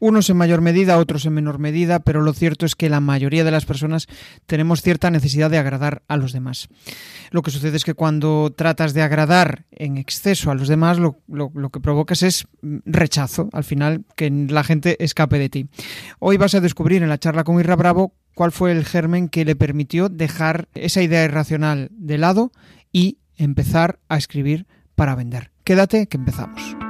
Unos en mayor medida, otros en menor medida, pero lo cierto es que la mayoría de las personas tenemos cierta necesidad de agradar a los demás. Lo que sucede es que cuando tratas de agradar en exceso a los demás, lo, que provocas es rechazo, al final, que la gente escape de ti. Hoy vas a descubrir en la charla con Irra Bravo cuál fue el germen que le permitió dejar esa idea irracional de lado y empezar a escribir para vender. Quédate que empezamos.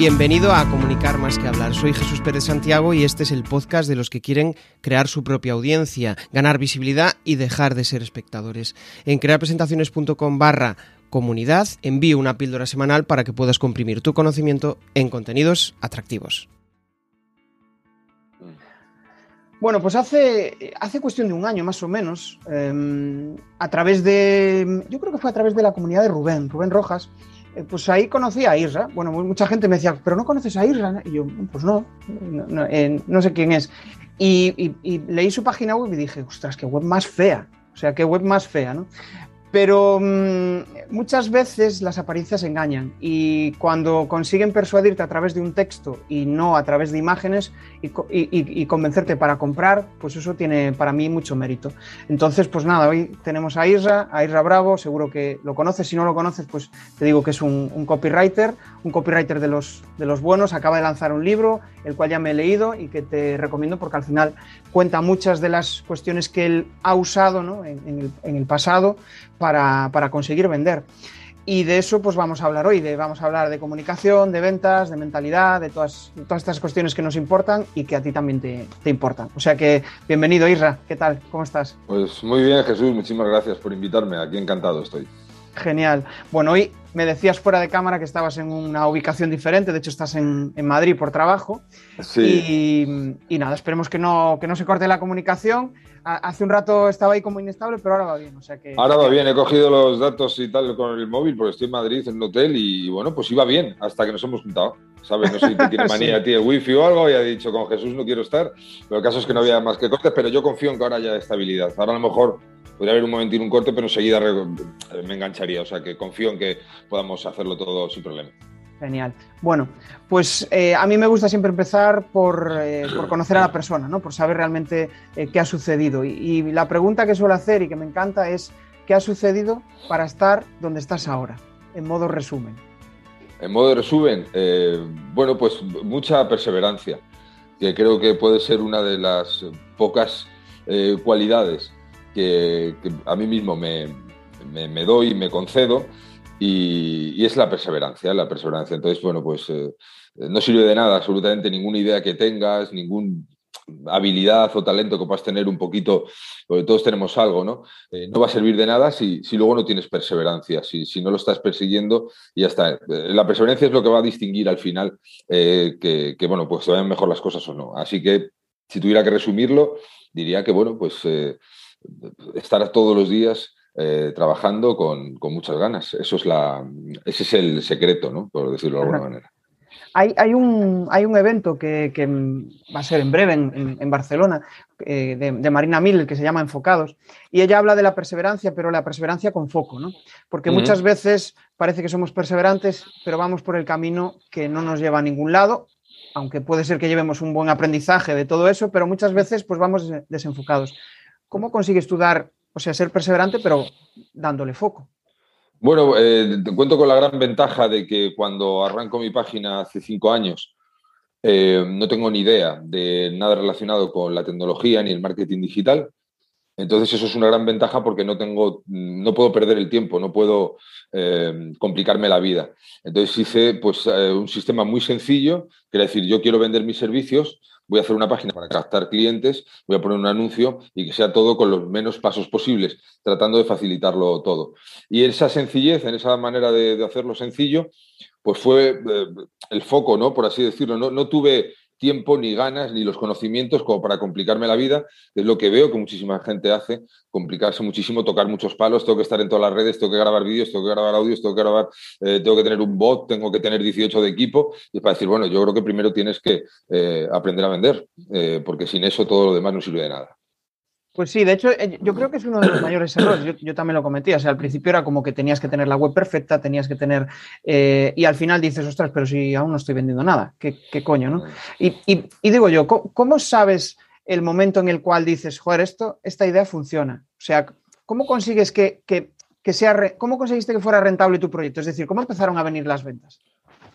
Bienvenido a Comunicar más que hablar. Soy Jesús Pérez Santiago y este es el podcast de los que quieren crear su propia audiencia, ganar visibilidad y dejar de ser espectadores. En crearpresentaciones.com barra comunidad envío una píldora semanal para que puedas comprimir tu conocimiento en contenidos atractivos. Bueno, pues hace, hace cuestión de un año más o menos, em, a través de, yo creo que fue a través de la comunidad de Rubén, Rubén Rojas, pues ahí conocí a Isra. Bueno, mucha gente me decía, pero no conoces a Isra. Y yo, pues no, no, eh, sé quién es. Y, y, leí su página web y dije, ostras, qué web más fea. O sea, qué web más fea, ¿no? Pero mm, muchas veces las apariencias engañan y cuando consiguen persuadirte a través de un texto y no a través de imágenes y, convencerte para comprar, pues eso tiene para mí mucho mérito. Entonces, pues nada, hoy tenemos a Isra, a Isra Bravo, seguro que lo conoces, si no lo conoces, pues te digo que es un, un copywriter, un copywriter de los, de los buenos, acaba de lanzar un libro, el cual ya me he leído y que te recomiendo porque al final cuenta muchas de las cuestiones que él ha usado en, el, pasado para, conseguir vender. Y de eso pues vamos a hablar hoy, de, vamos a hablar de comunicación, de ventas, de mentalidad, de todas, todas estas cuestiones que nos importan y que a ti también te, te, importan. O sea que bienvenido Isra, ¿qué tal? ¿Cómo estás? Pues muy bien Jesús, muchísimas gracias por invitarme, aquí encantado estoy. Genial. Bueno, hoy me decías fuera de cámara que estabas en una ubicación diferente, de hecho estás en, Madrid por trabajo. Sí. Y, nada, esperemos que no, que no se corte la comunicación. Hace un rato estaba ahí como inestable, pero ahora va bien. O sea que, ahora va bien, he cogido los datos y tal con el móvil porque estoy en Madrid, en un hotel, y bueno, pues iba bien hasta que nos hemos juntado. ¿Sabes? No sé si te tiene manía a ti el wifi o algo y ha dicho con Jesús no quiero estar. Pero el caso es que no había más que cortes, pero yo confío en que ahora haya estabilidad. Ahora a lo mejor podría haber un momentito un corte, pero enseguida me engancharía. O sea que confío en que podamos hacerlo todo sin problema. Genial. Bueno, pues eh, a mí me gusta siempre empezar por, eh, conocer a la persona, ¿no? por saber realmente eh, qué ha sucedido. Y, la pregunta que suelo hacer y que me encanta es, ¿qué ha sucedido para estar donde estás ahora? En modo resumen. En modo resumen, bueno, pues mucha perseverancia, que creo que puede ser una de las pocas cualidades que, a mí mismo me, me, doy y me concedo y, es la perseverancia, la perseverancia. Entonces, bueno, pues eh, no sirve de nada absolutamente ninguna idea que tengas, ninguna habilidad o talento que puedas tener un poquito, porque todos tenemos algo, ¿no? Eh, no va a servir de nada si, si luego no tienes perseverancia, si, si, no lo estás persiguiendo y ya está. Eh, la perseverancia es lo que va a distinguir al final que, que, bueno, pues se vayan mejor las cosas o no. Así que, si tuviera que resumirlo, diría que, bueno, pues estar todos los días eh, trabajando con, muchas ganas. Eso es la, ese es el secreto, ¿no? por decirlo de alguna manera. Hay, hay, un, hay un evento que, va a ser en breve en, Barcelona eh, de, Marina Miller que se llama Enfocados y ella habla de la perseverancia, pero la perseverancia con foco, ¿no? Porque muchas veces parece que somos perseverantes, pero vamos por el camino que no nos lleva a ningún lado, aunque puede ser que llevemos un buen aprendizaje de todo eso, pero muchas veces pues vamos desenfocados. ¿Cómo consigues tú dar, o sea, ser perseverante, pero dándole foco? Bueno, eh, te cuento con la gran ventaja de que cuando arranco mi página hace cinco años, eh, no tengo ni idea de nada relacionado con la tecnología ni el marketing digital. Entonces eso es una gran ventaja porque no tengo, no puedo perder el tiempo, no puedo eh, complicarme la vida. Entonces hice pues, un sistema muy sencillo, que era decir, yo quiero vender mis servicios, voy a hacer una página para captar clientes, voy a poner un anuncio y que sea todo con los menos pasos posibles, tratando de facilitarlo todo. Y esa sencillez, en esa manera de, hacerlo sencillo, pues fue eh, el foco, ¿no? Por así decirlo. No, no tuve tiempo, ni ganas, ni los conocimientos como para complicarme la vida, es lo que veo que muchísima gente hace, complicarse muchísimo, tocar muchos palos, tengo que estar en todas las redes, tengo que grabar vídeos, tengo que grabar audios, tengo que grabar, eh, tengo que tener un bot, tengo que tener 18 de equipo, y para decir, bueno, yo creo que primero tienes que eh, aprender a vender, eh, porque sin eso todo lo demás no sirve de nada. Pues sí, de hecho, eh, yo creo que es uno de los mayores errores. Yo, también lo cometí. O sea, al principio era como que tenías que tener la web perfecta, tenías que tener. Eh, y al final dices, ostras, pero si aún no estoy vendiendo nada, ¿qué, coño, no? Y, digo yo, ¿cómo, sabes el momento en el cual dices, joder, esto, esta idea funciona? O sea, ¿cómo consigues que, sea. ¿Cómo conseguiste que fuera rentable tu proyecto? Es decir, ¿cómo empezaron a venir las ventas?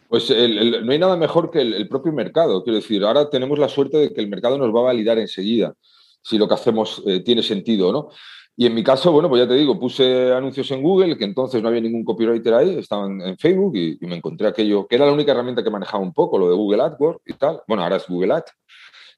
Pues no hay nada mejor que el propio mercado. Quiero decir, ahora tenemos la suerte de que el mercado nos va a validar enseguida si lo que hacemos eh, tiene sentido o no. Y en mi caso, bueno, pues ya te digo, puse anuncios en Google, que entonces no había ningún copywriter ahí, estaban en Facebook y, me encontré aquello, que era la única herramienta que manejaba un poco, lo de Google AdWords y tal. Bueno, ahora es Google Ads.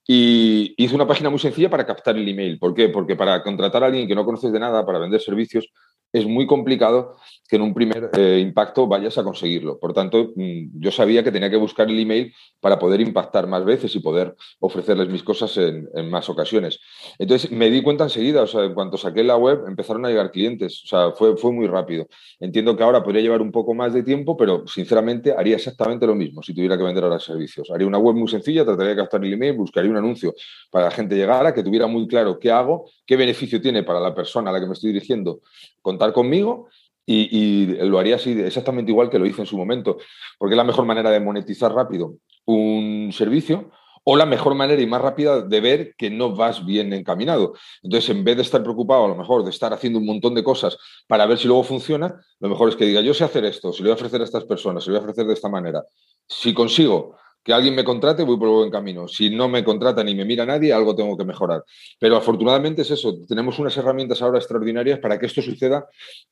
Y hice una página muy sencilla para captar el email. ¿Por qué? Porque para contratar a alguien que no conoces de nada, para vender servicios, es muy complicado que en un primer eh, impacto vayas a conseguirlo. Por tanto, mm, yo sabía que tenía que buscar el email para poder impactar más veces y poder ofrecerles mis cosas en, más ocasiones. Entonces, me di cuenta enseguida, o sea, en cuanto saqué la web, empezaron a llegar clientes, o sea, fue, fue muy rápido. Entiendo que ahora podría llevar un poco más de tiempo, pero sinceramente haría exactamente lo mismo si tuviera que vender ahora servicios. Haría una web muy sencilla, trataría de captar el email, buscaría un anuncio para que la gente llegara, que tuviera muy claro qué hago, qué beneficio tiene para la persona a la que me estoy dirigiendo contar conmigo y, lo haría así exactamente igual que lo hice en su momento, porque es la mejor manera de monetizar rápido un servicio o la mejor manera y más rápida de ver que no vas bien encaminado. Entonces, en vez de estar preocupado, a lo mejor, de estar haciendo un montón de cosas para ver si luego funciona, lo mejor es que diga, yo sé hacer esto, si lo voy a ofrecer a estas personas, si lo voy a ofrecer de esta manera. Si consigo que alguien me contrate, voy por el buen camino. Si no me contrata ni me mira nadie, algo tengo que mejorar. Pero afortunadamente es eso, tenemos unas herramientas ahora extraordinarias para que esto suceda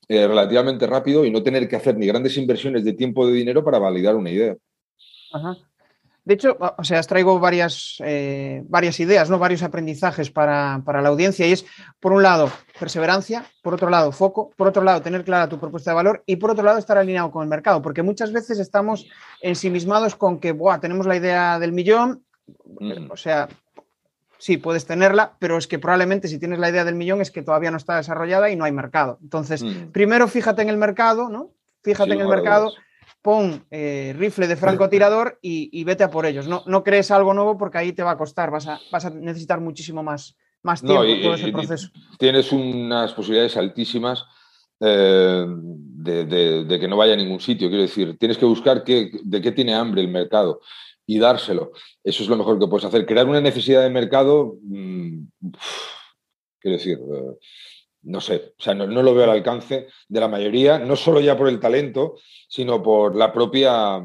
eh, relativamente rápido y no tener que hacer ni grandes inversiones de tiempo o de dinero para validar una idea. Ajá. De hecho, o sea, traigo varias, eh, varias ideas, ¿no? varios aprendizajes para, la audiencia y es, por un lado, perseverancia, por otro lado, foco, por otro lado, tener clara tu propuesta de valor y por otro lado, estar alineado con el mercado, porque muchas veces estamos ensimismados con que, Buah, tenemos la idea del millón, mm. o sea, sí, puedes tenerla, pero es que probablemente si tienes la idea del millón es que todavía no está desarrollada y no hay mercado. Entonces, mm. primero fíjate en el mercado, ¿no? Fíjate en el mercado pon eh, rifle de francotirador y, y, vete a por ellos. No, no crees algo nuevo porque ahí te va a costar, vas a, vas a necesitar muchísimo más, más tiempo todo ese proceso. Tienes unas posibilidades altísimas eh, de, que no vaya a ningún sitio. Quiero decir, tienes que buscar qué, de qué tiene hambre el mercado y dárselo. Eso es lo mejor que puedes hacer. Crear una necesidad de mercado, mm, quiero decir, eh, no sé, o sea, no, lo veo al alcance de la mayoría, no solo ya por el talento, sino por la propia,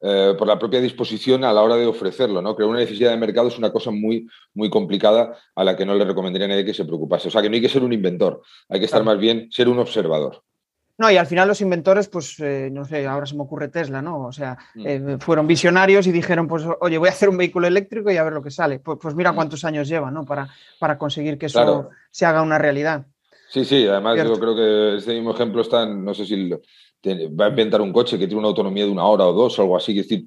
eh, por la propia disposición a la hora de ofrecerlo, ¿no? Crear una necesidad de mercado es una cosa muy, muy complicada a la que no le recomendaría a nadie que se preocupase. O sea, que no hay que ser un inventor, hay que estar más bien ser un observador. No, y al final los inventores, pues, eh, no sé, ahora se me ocurre Tesla, ¿no? O sea, mm. eh, fueron visionarios y dijeron, pues, oye, voy a hacer un vehículo eléctrico y a ver lo que sale. Pues, pues mira mm. cuántos años lleva, ¿no? Para, para conseguir que eso se haga una realidad. Sí, sí, además yo creo que este mismo ejemplo está, no sé si va a inventar un coche que tiene una autonomía de una hora o dos o algo así, que decir,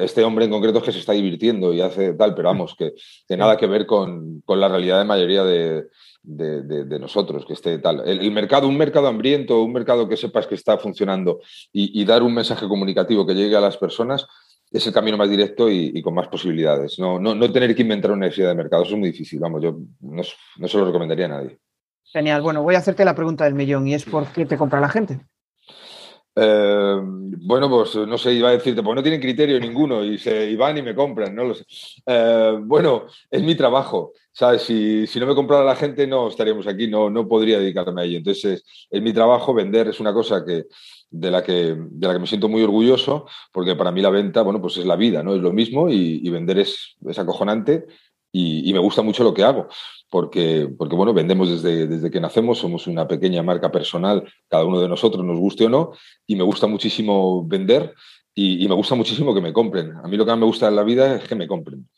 este hombre en concreto es que se está divirtiendo y hace tal, pero vamos, que, que nada que ver con, la realidad de mayoría de, nosotros, que esté tal. El, mercado, un mercado hambriento, un mercado que sepas que está funcionando y, dar un mensaje comunicativo que llegue a las personas es el camino más directo y, con más posibilidades. No, no, no, tener que inventar una necesidad de mercado, eso es muy difícil, vamos, yo no, no se lo recomendaría a nadie. Genial. Bueno, voy a hacerte la pregunta del millón y es ¿por qué te compra la gente? Eh, bueno, pues no sé, iba a decirte, pues no tienen criterio ninguno y, se, van y me compran, no lo sé. Eh, bueno, es mi trabajo, ¿sabes? Si, no me comprara la gente no estaríamos aquí, no, no podría dedicarme a ello. Entonces, es, mi trabajo, vender es una cosa que, de, la que, de la que me siento muy orgulloso, porque para mí la venta, bueno, pues es la vida, ¿no? Es lo mismo y, vender es, es acojonante y, y, me gusta mucho lo que hago porque, porque bueno, vendemos desde, desde que nacemos, somos una pequeña marca personal, cada uno de nosotros, nos guste o no, y me gusta muchísimo vender y, me gusta muchísimo que me compren. A mí lo que más me gusta en la vida es que me compren.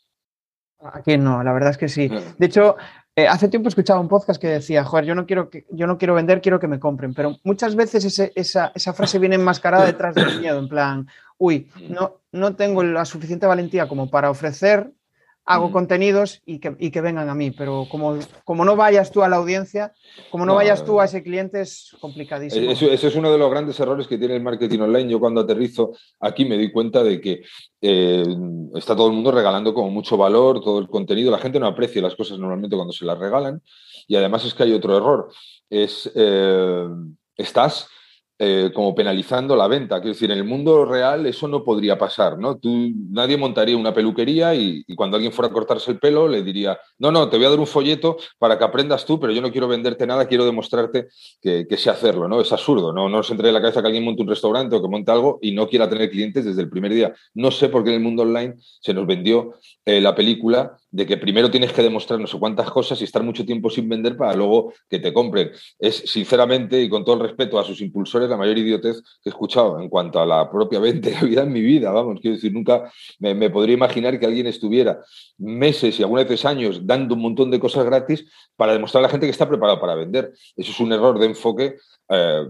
¿A quién no? La verdad es que sí. De hecho, eh, hace tiempo escuchaba un podcast que decía, joder, yo no quiero, que, yo no quiero vender, quiero que me compren. Pero muchas veces esa, esa, frase viene enmascarada detrás del miedo, en plan, uy, no, no tengo la suficiente valentía como para ofrecer hago contenidos y que, que, vengan a mí, pero como, como no vayas tú a la audiencia, como no, vayas tú a ese cliente es complicadísimo. Eso, es uno de los grandes errores que tiene el marketing online. Yo cuando aterrizo aquí me doy cuenta de que eh, está todo el mundo regalando como mucho valor, todo el contenido, la gente no aprecia las cosas normalmente cuando se las regalan. Y además es que hay otro error, es eh, estás eh, como penalizando la venta. Quiero decir, en el mundo real eso no podría pasar, ¿no? Tú, nadie montaría una peluquería y, cuando alguien fuera a cortarse el pelo le diría, no, no, te voy a dar un folleto para que aprendas tú, pero yo no quiero venderte nada, quiero demostrarte que, sé hacerlo, ¿no? Es absurdo, ¿no? No se entre en la cabeza que alguien monte un restaurante o que monte algo y no quiera tener clientes desde el primer día. No sé por qué en el mundo online se nos vendió eh, la película de que primero tienes que demostrar no sé cuántas cosas y estar mucho tiempo sin vender para luego que te compren. Es sinceramente y con todo el respeto a sus impulsores la mayor idiotez que he escuchado en cuanto a la propia venta y la vida en mi vida. Vamos, quiero decir, nunca me, podría imaginar que alguien estuviera meses y algunas veces años dando un montón de cosas gratis para demostrar a la gente que está preparado para vender. Eso es un error de enfoque eh,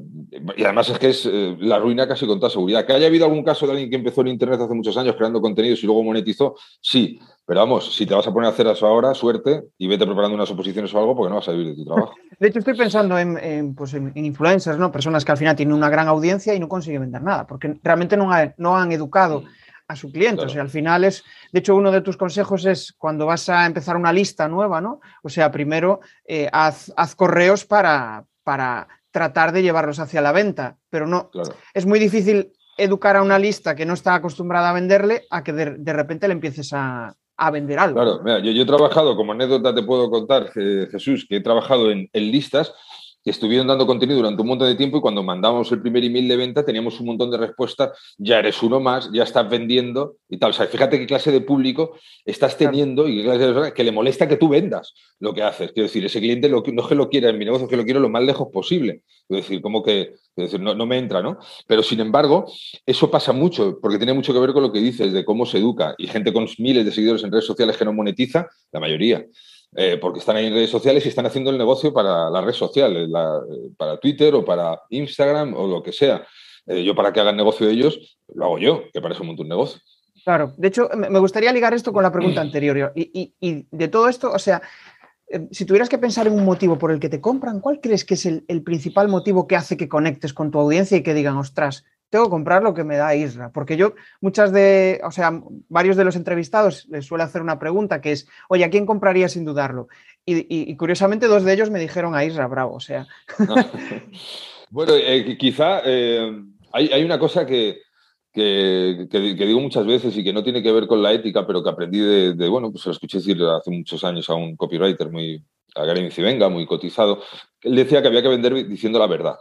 y además es que es eh, la ruina casi con toda seguridad. Que haya habido algún caso de alguien que empezó en Internet hace muchos años creando contenidos y luego monetizó, sí. Pero vamos, si te vas a poner a hacer eso ahora, suerte y vete preparando unas oposiciones o algo porque no vas a vivir de tu trabajo. De hecho, estoy pensando en, pues en, influencers, ¿no? Personas que al final tienen una gran audiencia y no consiguen vender nada, porque realmente no, no han educado a su cliente. O sea, al final es, de hecho, uno de tus consejos es cuando vas a empezar una lista nueva, ¿no? O sea, primero eh, haz, haz, correos para, para tratar de llevarlos hacia la venta, pero no, es muy difícil educar a una lista que no está acostumbrada a venderle a que de, repente le empieces a, vender algo. Claro, mira, yo, he trabajado, como anécdota te puedo contar, Jesús, que he trabajado en, en listas que estuvieron dando contenido durante un montón de tiempo y cuando mandamos el primer email de venta teníamos un montón de respuestas, ya eres uno más, ya estás vendiendo y tal. O sea, fíjate qué clase de público estás teniendo y qué clase de persona que le molesta que tú vendas lo que haces. Quiero decir, ese cliente no es que lo quiera en mi negocio, es que lo quiero lo más lejos posible. Es decir, como que decir, no, no, me entra, ¿no? Pero sin embargo, eso pasa mucho, porque tiene mucho que ver con lo que dices de cómo se educa. Y gente con miles de seguidores en redes sociales que no monetiza, la mayoría. Eh, porque están ahí en redes sociales y están haciendo el negocio para la red social, eh, para Twitter o para Instagram o lo que sea. Eh, yo para que hagan negocio de ellos, lo hago yo, que parece un montón de negocio. Claro, de hecho, me gustaría ligar esto con la pregunta anterior. Y, de todo esto, o sea, si tuvieras que pensar en un motivo por el que te compran, ¿cuál crees que es el, el principal motivo que hace que conectes con tu audiencia y que digan, ostras, tengo que comprar lo que me da Isra. Porque yo, muchas de, o sea, varios de los entrevistados les suele hacer una pregunta que es, oye, ¿a quién compraría sin dudarlo? Y, curiosamente dos de ellos me dijeron a Isra, bravo, o sea. bueno, eh, quizá eh, hay, una cosa que, que, digo muchas veces y que no tiene que ver con la ética, pero que aprendí de, bueno, pues lo escuché decir hace muchos años a un copywriter muy, a Gary Civenga, muy cotizado, él decía que había que vender diciendo la verdad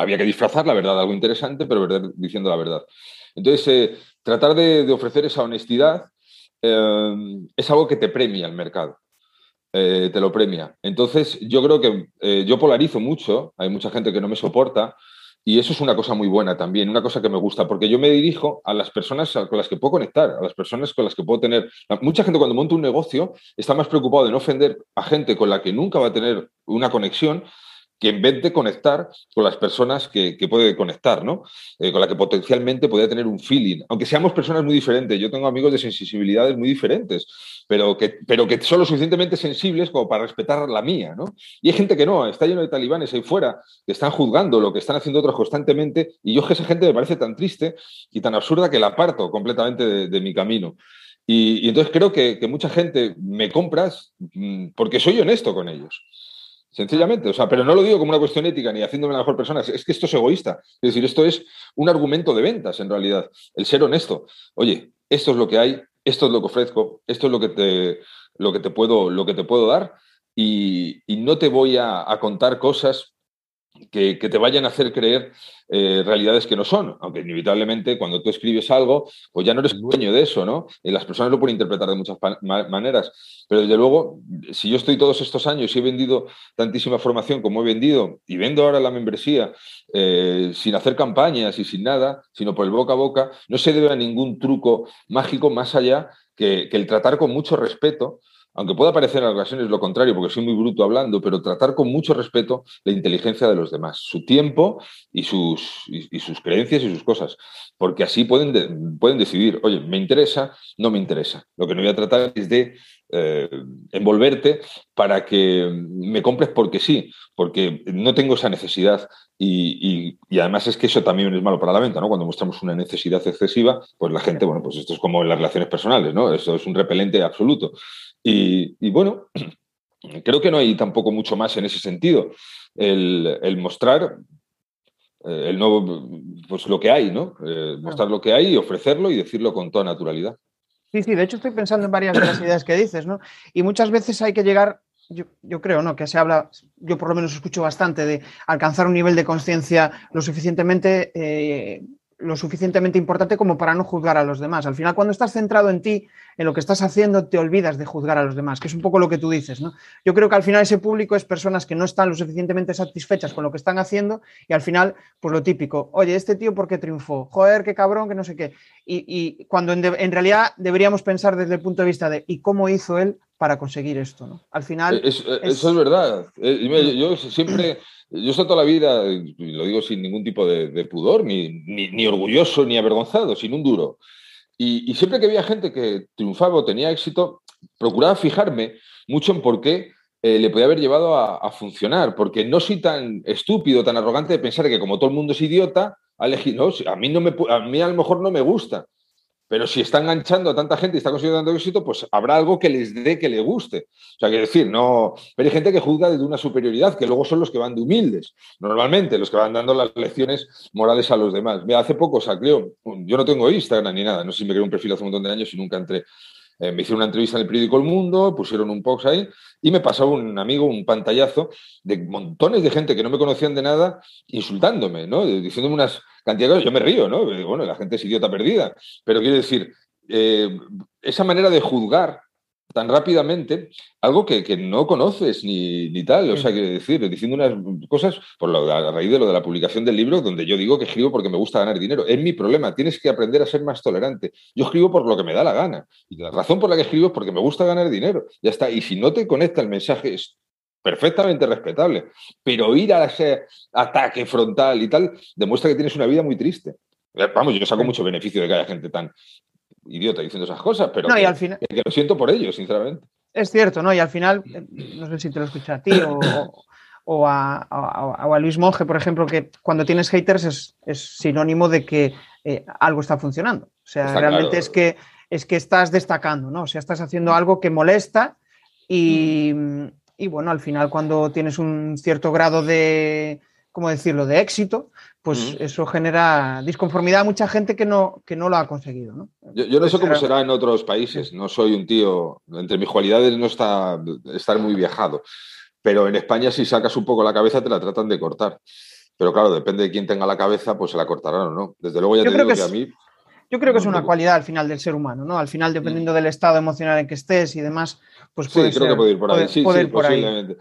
había que disfrazar la verdad, algo interesante, pero diciendo la verdad. Entonces, eh, tratar de, ofrecer esa honestidad eh, es algo que te premia el mercado. Eh, te lo premia. Entonces, yo creo que yo polarizo mucho, hay mucha gente que no me soporta, y eso es una cosa muy buena también, una cosa que me gusta, porque yo me dirijo a las personas con las que puedo conectar, a las personas con las que puedo tener. Mucha gente cuando monta un negocio está más preocupado de no ofender a gente con la que nunca va a tener una conexión que en vez de conectar con las personas que, puede conectar, ¿no? Eh, con la que potencialmente podría tener un feeling. Aunque seamos personas muy diferentes, yo tengo amigos de sensibilidades muy diferentes, pero que, pero que son lo suficientemente sensibles como para respetar la mía, ¿no? Y hay gente que no, está lleno de talibanes ahí fuera, que están juzgando lo que están haciendo otros constantemente, y yo que esa gente me parece tan triste y tan absurda que la aparto completamente de, mi camino. Y, entonces creo que, que mucha gente me compras mm, porque soy honesto con ellos. Sencillamente, o sea, pero no lo digo como una cuestión ética ni haciéndome la mejor persona, es que esto es egoísta. Es decir, esto es un argumento de ventas en realidad, el ser honesto. Oye, esto es lo que hay, esto es lo que ofrezco, esto es lo que te, lo que te, puedo, lo que te puedo dar y, no te voy a, a contar cosas que, te vayan a hacer creer eh, realidades que no son, aunque inevitablemente cuando tú escribes algo, pues ya no eres dueño de eso, ¿no? Y las personas lo pueden interpretar de muchas maneras, pero desde luego, si yo estoy todos estos años y he vendido tantísima formación como he vendido y vendo ahora la membresía eh, sin hacer campañas y sin nada, sino por el boca a boca, no se debe a ningún truco mágico más allá que, que el tratar con mucho respeto aunque pueda parecer en ocasiones lo contrario, porque soy muy bruto hablando, pero tratar con mucho respeto la inteligencia de los demás, su tiempo y sus, y, sus creencias y sus cosas, porque así pueden, pueden decidir, oye, me interesa, no me interesa. Lo que no voy a tratar es de eh, envolverte para que me compres porque sí, porque no tengo esa necesidad y, además es que eso también es malo para la venta, ¿no? Cuando mostramos una necesidad excesiva, pues la gente, bueno, pues esto es como en las relaciones personales, ¿no? Eso es un repelente absoluto. Y, bueno, creo que no hay tampoco mucho más en ese sentido. El, mostrar eh, el nuevo, pues lo que hay, ¿no? Eh, mostrar lo que hay y ofrecerlo y decirlo con toda naturalidad. Sí, sí, de hecho estoy pensando en varias de las ideas que dices, ¿no? Y muchas veces hay que llegar, yo, creo, ¿no? Que se habla, yo por lo menos escucho bastante de alcanzar un nivel de conciencia lo suficientemente eh, lo suficientemente importante como para no juzgar a los demás. Al final, cuando estás centrado en ti, en lo que estás haciendo, te olvidas de juzgar a los demás, que es un poco lo que tú dices, ¿no? Yo creo que al final ese público es personas que no están lo suficientemente satisfechas con lo que están haciendo y al final, pues lo típico, oye, este tío, ¿por qué triunfó? Joder, qué cabrón, que no sé qué. Y, cuando en, realidad deberíamos pensar desde el punto de vista de, ¿y cómo hizo él para conseguir esto? ¿no? Al final... Eh, eh, eso es verdad. Eh, yo siempre... Yo estoy toda la vida, y lo digo sin ningún tipo de, pudor, ni, orgulloso ni avergonzado, sin un duro. Y, siempre que había gente que triunfaba o tenía éxito, procuraba fijarme mucho en por qué eh, le podía haber llevado a, funcionar, porque no soy tan estúpido, tan arrogante de pensar que como todo el mundo es idiota, a, no, a, mí no me, a mí a lo mejor no me gusta, pero si está enganchando a tanta gente y está consiguiendo tanto éxito, pues habrá algo que les dé que le guste. O sea, que decir, no. Pero hay gente que juzga desde una superioridad, que luego son los que van de humildes, normalmente, los que van dando las lecciones morales a los demás. Mira, hace poco salió, yo no tengo Instagram ni nada, no sé si me creé un perfil hace un montón de años y nunca entré. Eh, me hicieron una entrevista en el periódico El Mundo, pusieron un post ahí y me pasó un amigo un pantallazo de montones de gente que no me conocían de nada insultándome, ¿no? Diciéndome unas cantidades de cosas. Yo me río, ¿no? Bueno, la gente es idiota perdida. Pero quiero decir, eh, esa manera de juzgar tan rápidamente algo que, no conoces ni, ni, tal. O sea, quiero decir, diciendo unas cosas por a raíz de lo de la publicación del libro, donde yo digo que escribo porque me gusta ganar dinero. Es mi problema. Tienes que aprender a ser más tolerante. Yo escribo por lo que me da la gana. Y la razón por la que escribo es porque me gusta ganar dinero. Ya está. Y si no te conecta el mensaje, es perfectamente respetable. Pero ir a ese ataque frontal y tal demuestra que tienes una vida muy triste. Vamos, yo saco mucho beneficio de que haya gente tan idiota diciendo esas cosas, pero que, al final... que, lo siento por ello, sinceramente. Es cierto, ¿no? Y al final, eh, no sé si te lo escucha a ti o, a, Luis Monge, por ejemplo, que cuando tienes haters es, sinónimo de que eh, algo está funcionando. O sea, realmente es, que, es que estás destacando, ¿no? O sea, estás haciendo algo que molesta y, y bueno, al final cuando tienes un cierto grado de, ¿cómo decirlo?, de éxito, pues eso genera disconformidad a mucha gente que no, que no lo ha conseguido. ¿no? Yo, no sé cómo será en otros países, no soy un tío, entre mis cualidades no está estar muy viajado, pero en España si sacas un poco la cabeza te la tratan de cortar. Pero claro, depende de quién tenga la cabeza, pues se la cortarán o no. Desde luego ya te digo que, a mí... Yo creo que es una cualidad al final del ser humano, ¿no? Al final, dependiendo del estado emocional en que estés y demás, pues sí, creo que puede ir por ahí. sí, sí, posiblemente.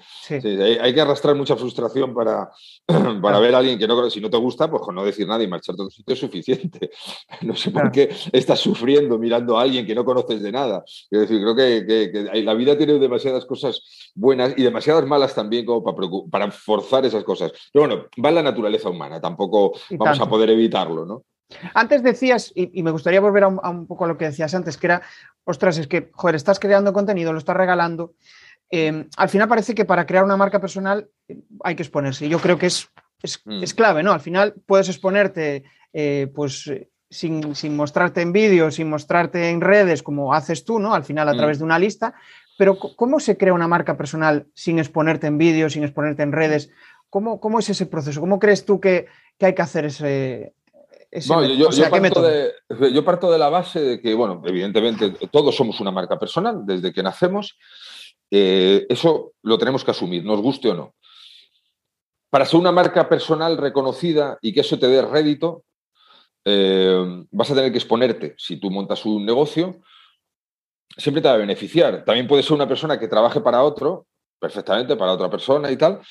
hay, que arrastrar mucha frustración para, para ver a alguien que no si no te gusta, pues con no decir nada y marchar todo sitio es suficiente. No sé por qué estás sufriendo mirando a alguien que no conoces de nada. Es decir, creo que, la vida tiene demasiadas cosas buenas y demasiadas malas también como para, para forzar esas cosas. Pero bueno, va en la naturaleza humana, tampoco vamos a poder evitarlo, ¿no? Antes decías, y, me gustaría volver a un, poco a lo que decías antes, que era, ostras, es que, joder, estás creando contenido, lo estás regalando. Em, al final parece que para crear una marca personal eh, hay que exponerse. Yo creo que es, mm. es, clave, ¿no? Al final puedes exponerte, eh, pues, sin, mostrarte en vídeo, sin mostrarte en redes, como haces tú, ¿no? Al final a mm. través de una lista. Pero, ¿cómo se crea una marca personal sin exponerte en vídeo, sin exponerte en redes? ¿Cómo, ¿Cómo, es ese proceso? ¿Cómo crees tú que, que hay que hacer ese, yo, parto de, la base de que, bueno, evidentemente todos somos una marca personal desde que nacemos. Eh, eso lo tenemos que asumir, nos guste o no. Para ser una marca personal reconocida y que eso te dé rédito, eh, vas a tener que exponerte. Si tú montas un negocio, siempre te va a beneficiar. También puede ser una persona que trabaje para otro, perfectamente, para otra persona y tal,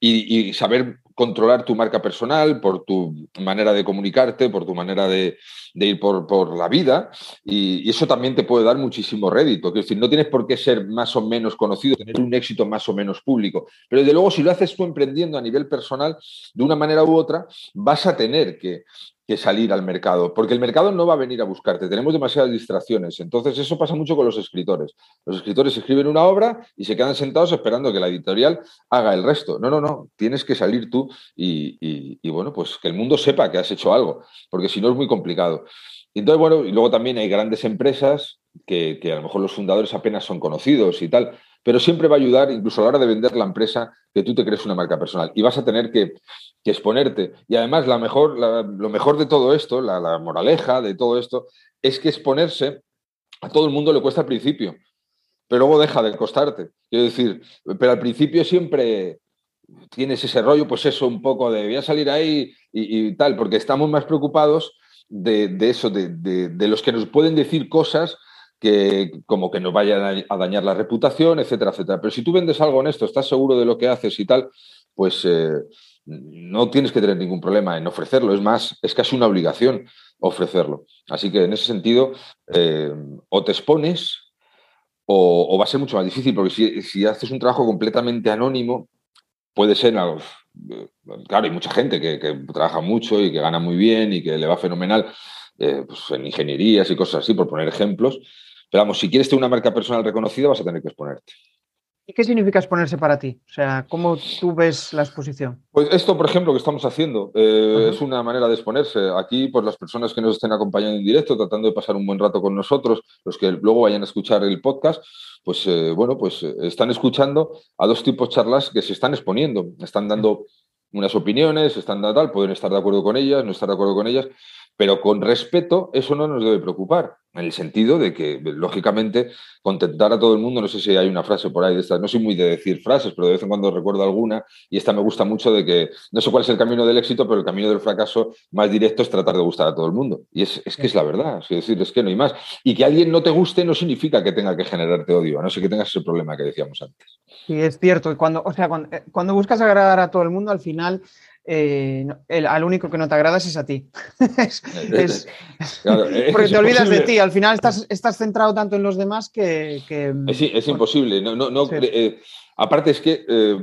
y, saber controlar tu marca personal, por tu manera de comunicarte, por tu manera de, ir por, la vida, y, eso también te puede dar muchísimo rédito. Es decir, no tienes por qué ser más o menos conocido, tener un éxito más o menos público, pero desde luego si lo haces tú emprendiendo a nivel personal, de una manera u otra, vas a tener que, que salir al mercado, porque el mercado no va a venir a buscarte, tenemos demasiadas distracciones. Entonces, eso pasa mucho con los escritores. Los escritores escriben una obra y se quedan sentados esperando que la editorial haga el resto. No, no, no, tienes que salir tú y, bueno, pues que el mundo sepa que has hecho algo, porque si no es muy complicado. Entonces, bueno, y luego también hay grandes empresas que, a lo mejor los fundadores apenas son conocidos y tal, pero siempre va a ayudar, incluso a la hora de vender la empresa, que tú te crees una marca personal. Y vas a tener que, exponerte. Y además, la mejor, lo mejor de todo esto, la, moraleja de todo esto, es que exponerse a todo el mundo le cuesta al principio, pero luego deja de costarte. Quiero decir, pero al principio siempre tienes ese rollo, pues eso, un poco de voy a salir ahí y, tal, porque estamos más preocupados de, eso, de, de, los que nos pueden decir cosas que como que nos vaya a dañar la reputación, etcétera, etcétera. Pero si tú vendes algo honesto, estás seguro de lo que haces y tal, pues eh, no tienes que tener ningún problema en ofrecerlo. Es más, es casi una obligación ofrecerlo. Así que en ese sentido, eh, o te expones o, va a ser mucho más difícil, porque si, haces un trabajo completamente anónimo, puede ser algo... Claro, hay mucha gente que, trabaja mucho y que gana muy bien y que le va fenomenal eh, pues en ingenierías y cosas así, por poner ejemplos, pero vamos, si quieres tener una marca personal reconocida, vas a tener que exponerte. ¿Y qué significa exponerse para ti? O sea, ¿cómo tú ves la exposición? Pues esto, por ejemplo, que estamos haciendo, eh, es una manera de exponerse. Aquí, pues las personas que nos estén acompañando en directo, tratando de pasar un buen rato con nosotros, los que luego vayan a escuchar el podcast, pues eh, bueno, pues eh, están escuchando a dos tipos de charlas que se están exponiendo, están dando unas opiniones, están dando tal, pueden estar de acuerdo con ellas, no estar de acuerdo con ellas, pero con respeto, eso no nos debe preocupar, en el sentido de que, lógicamente, contentar a todo el mundo, no sé si hay una frase por ahí de estas, no soy muy de decir frases, pero de vez en cuando recuerdo alguna, y esta me gusta mucho de que, no sé cuál es el camino del éxito, pero el camino del fracaso más directo es tratar de gustar a todo el mundo. Y es, que es la verdad, es decir, es que no hay más. Y que alguien no te guste no significa que tenga que generarte odio, a no ser que tengas ese problema que decíamos antes. Sí, es cierto. Cuando, o sea, cuando, eh, cuando buscas agradar a todo el mundo, al final eh, al único que no te agradas es a ti. porque te olvidas de ti, al final estás, estás, centrado tanto en los demás que... es, imposible. No, no, eh, aparte es que eh,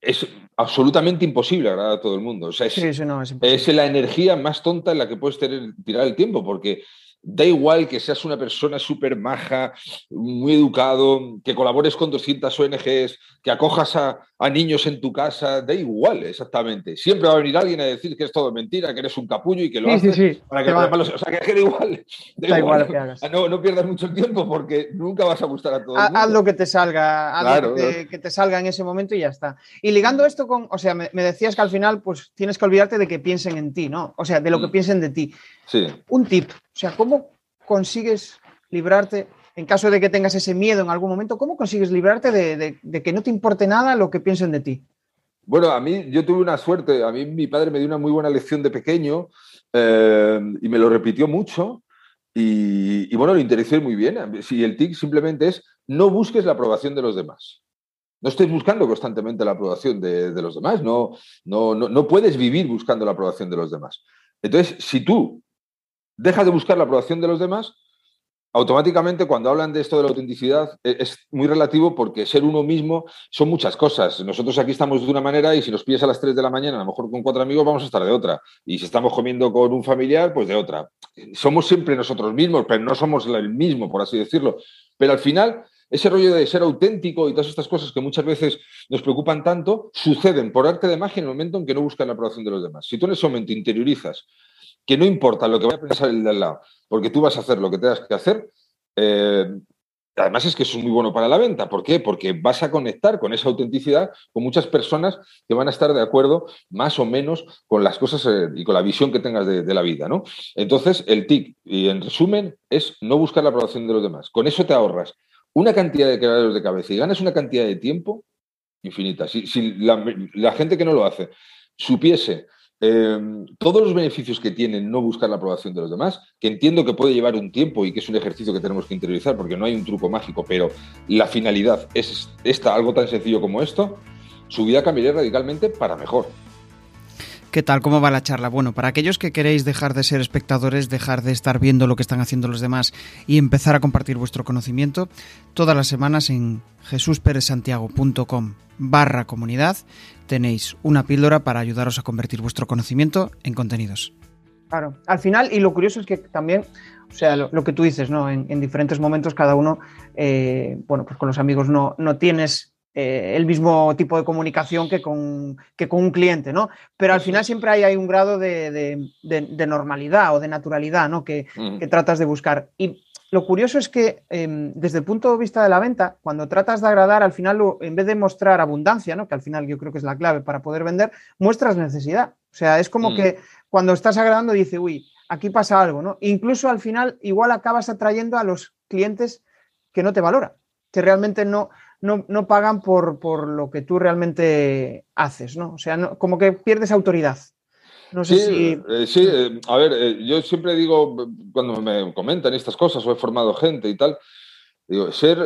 es absolutamente imposible agradar a todo el mundo. es, la energía más tonta en la que puedes tener, tirar el tiempo, porque Da igual que seas una persona súper maja, muy educado, que colabores con 200 ONGs, que acojas a, niños en tu casa, da igual exactamente. Siempre va a venir alguien a decir que es todo mentira, que eres un capullo y que lo haces para que O sea, que da igual. Da, igual, que hagas. No, no, pierdas mucho tiempo porque nunca vas a gustar a todo el mundo. Haz lo que te salga, haz lo que te, salga en ese momento y ya está. Y ligando esto con, o sea, me, decías que al final pues tienes que olvidarte de que piensen en ti, ¿no? O sea, de lo que mm. piensen de ti. Sí. Un tip, o sea, ¿cómo consigues librarte, en caso de que tengas ese miedo en algún momento, cómo consigues librarte de, que no te importe nada lo que piensen de ti? Bueno, a mí yo tuve una suerte, a mí mi padre me dio una muy buena lección de pequeño eh, y me lo repitió mucho y, bueno, lo interesé muy bien. Si el TIC simplemente es no busques la aprobación de los demás. No estés buscando constantemente la aprobación de, de los demás, no, no, no, no puedes vivir buscando la aprobación de los demás. Entonces, si tú dejas de buscar la aprobación de los demás, automáticamente cuando hablan de esto de la autenticidad e, es muy relativo porque ser uno mismo son muchas cosas. Nosotros aquí estamos de una manera y si nos pides a las 3 de la mañana, a lo mejor con cuatro amigos, vamos a estar de otra. Y si estamos comiendo con un familiar, pues de otra. Somos siempre nosotros mismos, pero no somos el mismo, por así decirlo. Pero al final, ese rollo de ser auténtico y todas estas cosas que muchas veces nos preocupan tanto, suceden por arte de magia en el momento en que no buscan la aprobación de los demás. Si tú en ese momento interiorizas que no importa lo que vaya a pensar el de al lado, porque tú vas a hacer lo que tengas que hacer. Eh, además es que es muy bueno para la venta. ¿Por qué? Porque vas a conectar con esa autenticidad con muchas personas que van a estar de acuerdo más o menos con las cosas eh, y con la visión que tengas de, la vida. ¿no? Entonces, el TIC, y en resumen, es no buscar la aprobación de los demás. Con eso te ahorras una cantidad de quebraderos de cabeza y ganas una cantidad de tiempo infinita. Si, la gente que no lo hace supiese Em, todos los beneficios que tienen no buscar la aprobación de los demás, que entiendo que puede llevar un tiempo y que es un ejercicio que tenemos que interiorizar porque no hay un truco mágico, pero la finalidad es esta, algo tan sencillo como esto, su vida cambiaría radicalmente para mejor. ¿Qué tal? ¿Cómo va la charla? Bueno, para aquellos que queréis dejar de ser espectadores, dejar de estar viendo lo que están haciendo los demás y empezar a compartir vuestro conocimiento, todas las semanas en jesusperezsantiago.com barra comunidad tenéis una píldora para ayudaros a convertir vuestro conocimiento en contenidos. Claro, al final, y lo curioso es que también, o sea, lo, que tú dices, ¿no? En, diferentes momentos cada uno, eh, bueno, pues con los amigos no, no tienes eh, el mismo tipo de comunicación que con, que con un cliente, ¿no? Pero al final siempre hay, hay un grado de, normalidad o de naturalidad, ¿no? Que, que, tratas de buscar. Y lo curioso es que em, desde el punto de vista de la venta, cuando tratas de agradar, al final, en vez de mostrar abundancia, ¿no? que al final yo creo que es la clave para poder vender, muestras necesidad. O sea, es como mm. que cuando estás agradando dice, uy, aquí pasa algo, ¿no? Incluso al final igual acabas atrayendo a los clientes que no te valoran, que realmente no, no, pagan por, por, lo que tú realmente haces, ¿no? O sea, como que pierdes autoridad. No sé sí, eh, sí, eh, a ver, eh, yo siempre digo, cuando me comentan estas cosas, o he formado gente y tal, digo, ser,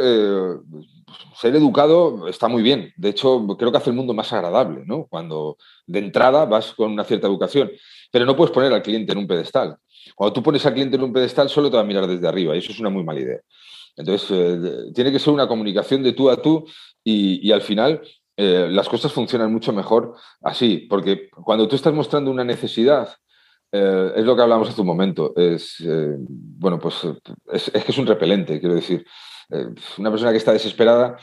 ser educado está muy bien. De hecho, creo que hace el mundo más agradable, ¿no? Cuando de entrada vas con una cierta educación. Pero no puedes poner al cliente en un pedestal. Cuando tú pones al cliente en un pedestal, solo te va a mirar desde arriba, y eso es una muy mala idea. Entonces, tiene que ser una comunicación de tú a tú y, al final eh, las cosas funcionan mucho mejor así, porque cuando tú estás mostrando una necesidad, eh, es lo que hablamos hace un momento, es, eh, bueno, pues es, que es un repelente, quiero decir. una persona que está desesperada,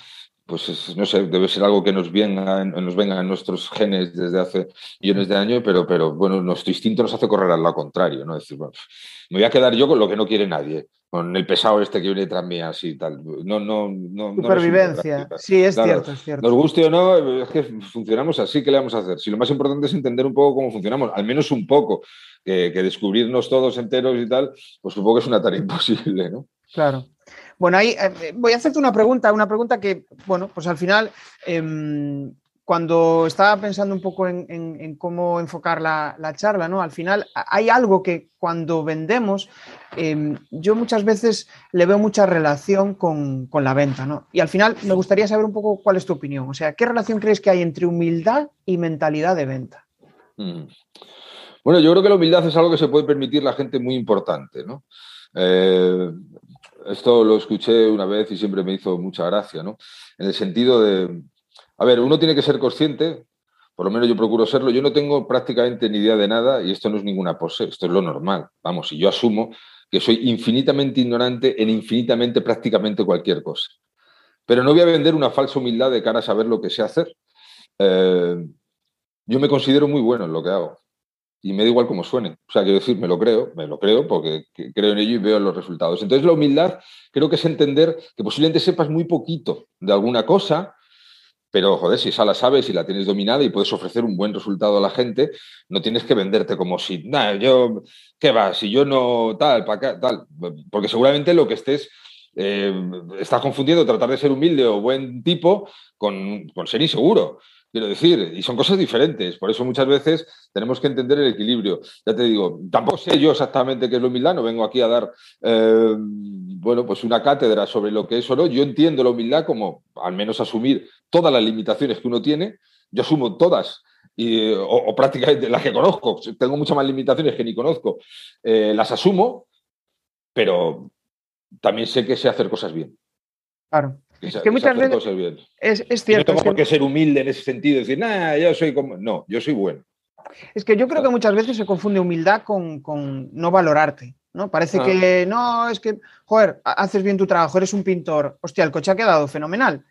pues no sé, debe ser algo que nos venga, nos venga en nuestros genes desde hace millones de años, pero, pero bueno, nuestro instinto nos hace correr al lado contrario, ¿no? Es decir, bueno, me voy a quedar yo con lo que no quiere nadie con el pesado este que viene detrás mía, así tal. No, no, no. Supervivencia. sí, es cierto, es cierto. Nos guste o no, es que funcionamos así, ¿qué le vamos a hacer? Si lo más importante es entender un poco cómo funcionamos, al menos un poco, que, descubrirnos todos enteros y tal, pues supongo que es una tarea imposible, ¿no? Claro. Bueno, ahí eh, voy a hacerte una pregunta, una pregunta que, bueno, pues al final em, cuando estaba pensando un poco en, cómo enfocar la, charla, ¿no? Al final hay algo que cuando vendemos, em, yo muchas veces le veo mucha relación con, la venta, ¿no? Y al final me gustaría saber un poco cuál es tu opinión. O sea, ¿qué relación crees que hay entre humildad y mentalidad de venta? Mm. Bueno, yo creo que la humildad es algo que se puede permitir la gente muy importante, ¿no? Eh, esto lo escuché una vez y siempre me hizo mucha gracia, ¿no? En el sentido de a ver, uno tiene que ser consciente, por lo menos yo procuro serlo, yo no tengo prácticamente ni idea de nada y esto no es ninguna pose, esto es lo normal. Vamos, y yo asumo que soy infinitamente ignorante en infinitamente prácticamente cualquier cosa. Pero no voy a vender una falsa humildad de cara a saber lo que sé hacer. Eh, yo me considero muy bueno en lo que hago y me da igual cómo suene. O sea, quiero decir, me lo creo, me lo creo porque creo en ello y veo los resultados. Entonces, la humildad creo que es entender que posiblemente sepas muy poquito de alguna cosa pero, joder, si esa la sabes y la tienes dominada y puedes ofrecer un buen resultado a la gente, no tienes que venderte como si, nada, yo, ¿qué va? Si yo no, tal, para tal. Porque seguramente lo que estés, eh, estás confundiendo tratar de ser humilde o buen tipo con, con ser inseguro. Quiero decir, y son cosas diferentes. Por eso muchas veces tenemos que entender el equilibrio. Ya te digo, tampoco sé yo exactamente qué es lo humildad, no vengo aquí a dar, eh, bueno, pues una cátedra sobre lo que es o no. Yo entiendo la humildad como al menos asumir todas las limitaciones que uno tiene. Yo asumo todas o, prácticamente las que conozco. Tengo muchas más limitaciones que ni conozco. Eh, las asumo, pero también sé que sé hacer cosas bien. Claro. Es que, muchas veces Es, cierto. No tengo por qué ser humilde en ese sentido, decir, nada, yo soy como. No, yo soy bueno. Es que yo creo que muchas veces se confunde humildad con, no valorarte. ¿no? Parece ah. que no, es que, joder, haces bien tu trabajo, eres un pintor. Hostia, el coche ha quedado fenomenal.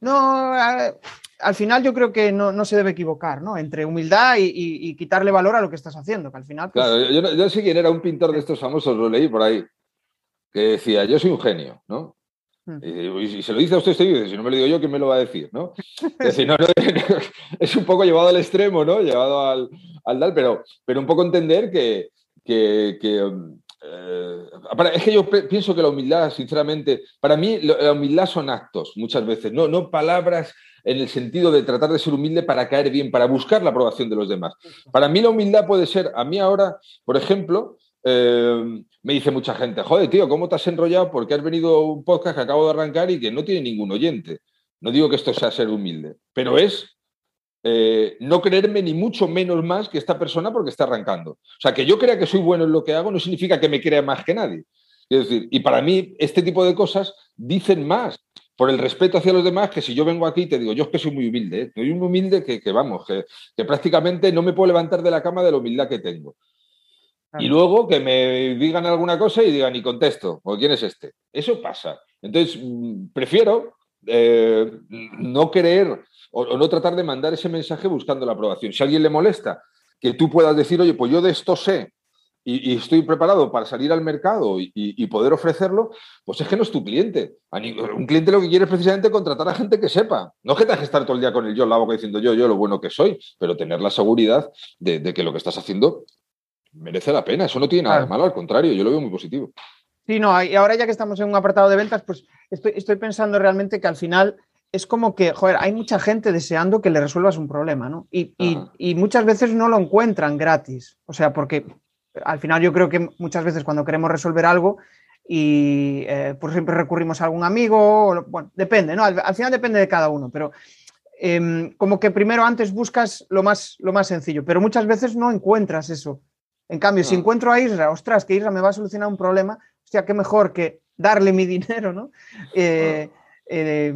No, al final yo creo que no, se debe equivocar, ¿no? Entre humildad y, quitarle valor a lo que estás haciendo, que al final. Pues claro, yo, yo sé quién era un pintor de estos famosos, lo leí por ahí, que decía, yo soy un genio, ¿no? Hmm. Y, se lo dice a usted, este si no me lo digo yo, ¿quién me lo va a decir? ¿no? Es, decir, es un poco llevado al extremo, ¿no? Llevado al, al tal, pero, pero un poco entender que, que, eh, es que yo pienso que la humildad, sinceramente, para mí la humildad son actos muchas veces, no, no palabras en el sentido de tratar de ser humilde para caer bien, para buscar la aprobación de los demás. Para mí la humildad puede ser, a mí ahora, por ejemplo, eh, me dice mucha gente, joder, tío, ¿cómo te has enrollado? Porque has venido a un podcast que acabo de arrancar y que no tiene ningún oyente. No digo que esto sea ser humilde, pero es eh, no creerme ni mucho menos más que esta persona porque está arrancando. O sea, que yo crea que soy bueno en lo que hago no significa que me crea más que nadie. Es decir, y para mí este tipo de cosas dicen más por el respeto hacia los demás que si yo vengo aquí y te digo, yo es que soy muy humilde, ¿eh? soy un humilde que, vamos, que, prácticamente no me puedo levantar de la cama de la humildad que tengo. Y luego que me digan alguna cosa y digan, y contesto, o quién es este. Eso pasa. Entonces, mm, prefiero eh, no creer o, no tratar de mandar ese mensaje buscando la aprobación. Si a alguien le molesta, que tú puedas decir, oye, pues yo de esto sé y, estoy preparado para salir al mercado y, poder ofrecerlo, pues es que no es tu cliente. Un cliente lo que quiere es precisamente contratar a gente que sepa. No que tengas que estar todo el día con el yo, la boca diciendo yo, yo lo bueno que soy, pero tener la seguridad de, que lo que estás haciendo merece la pena. Eso no tiene nada de malo, al contrario, yo lo veo muy positivo. Sí, no, y ahora ya que estamos en un apartado de ventas, pues estoy, estoy pensando realmente que al final es como que, joder, hay mucha gente deseando que le resuelvas un problema, ¿no? Y, muchas veces no lo encuentran gratis. O sea, porque al final yo creo que muchas veces cuando queremos resolver algo y eh, por siempre recurrimos a algún amigo, bueno, depende, ¿no? Al, final depende de cada uno, pero em, como que primero antes buscas lo más, lo más sencillo, pero muchas veces no encuentras eso. En cambio, si encuentro a Isra, ostras, que Isra me va a solucionar un problema, hostia, qué mejor que darle mi dinero, ¿no? Eh, eh,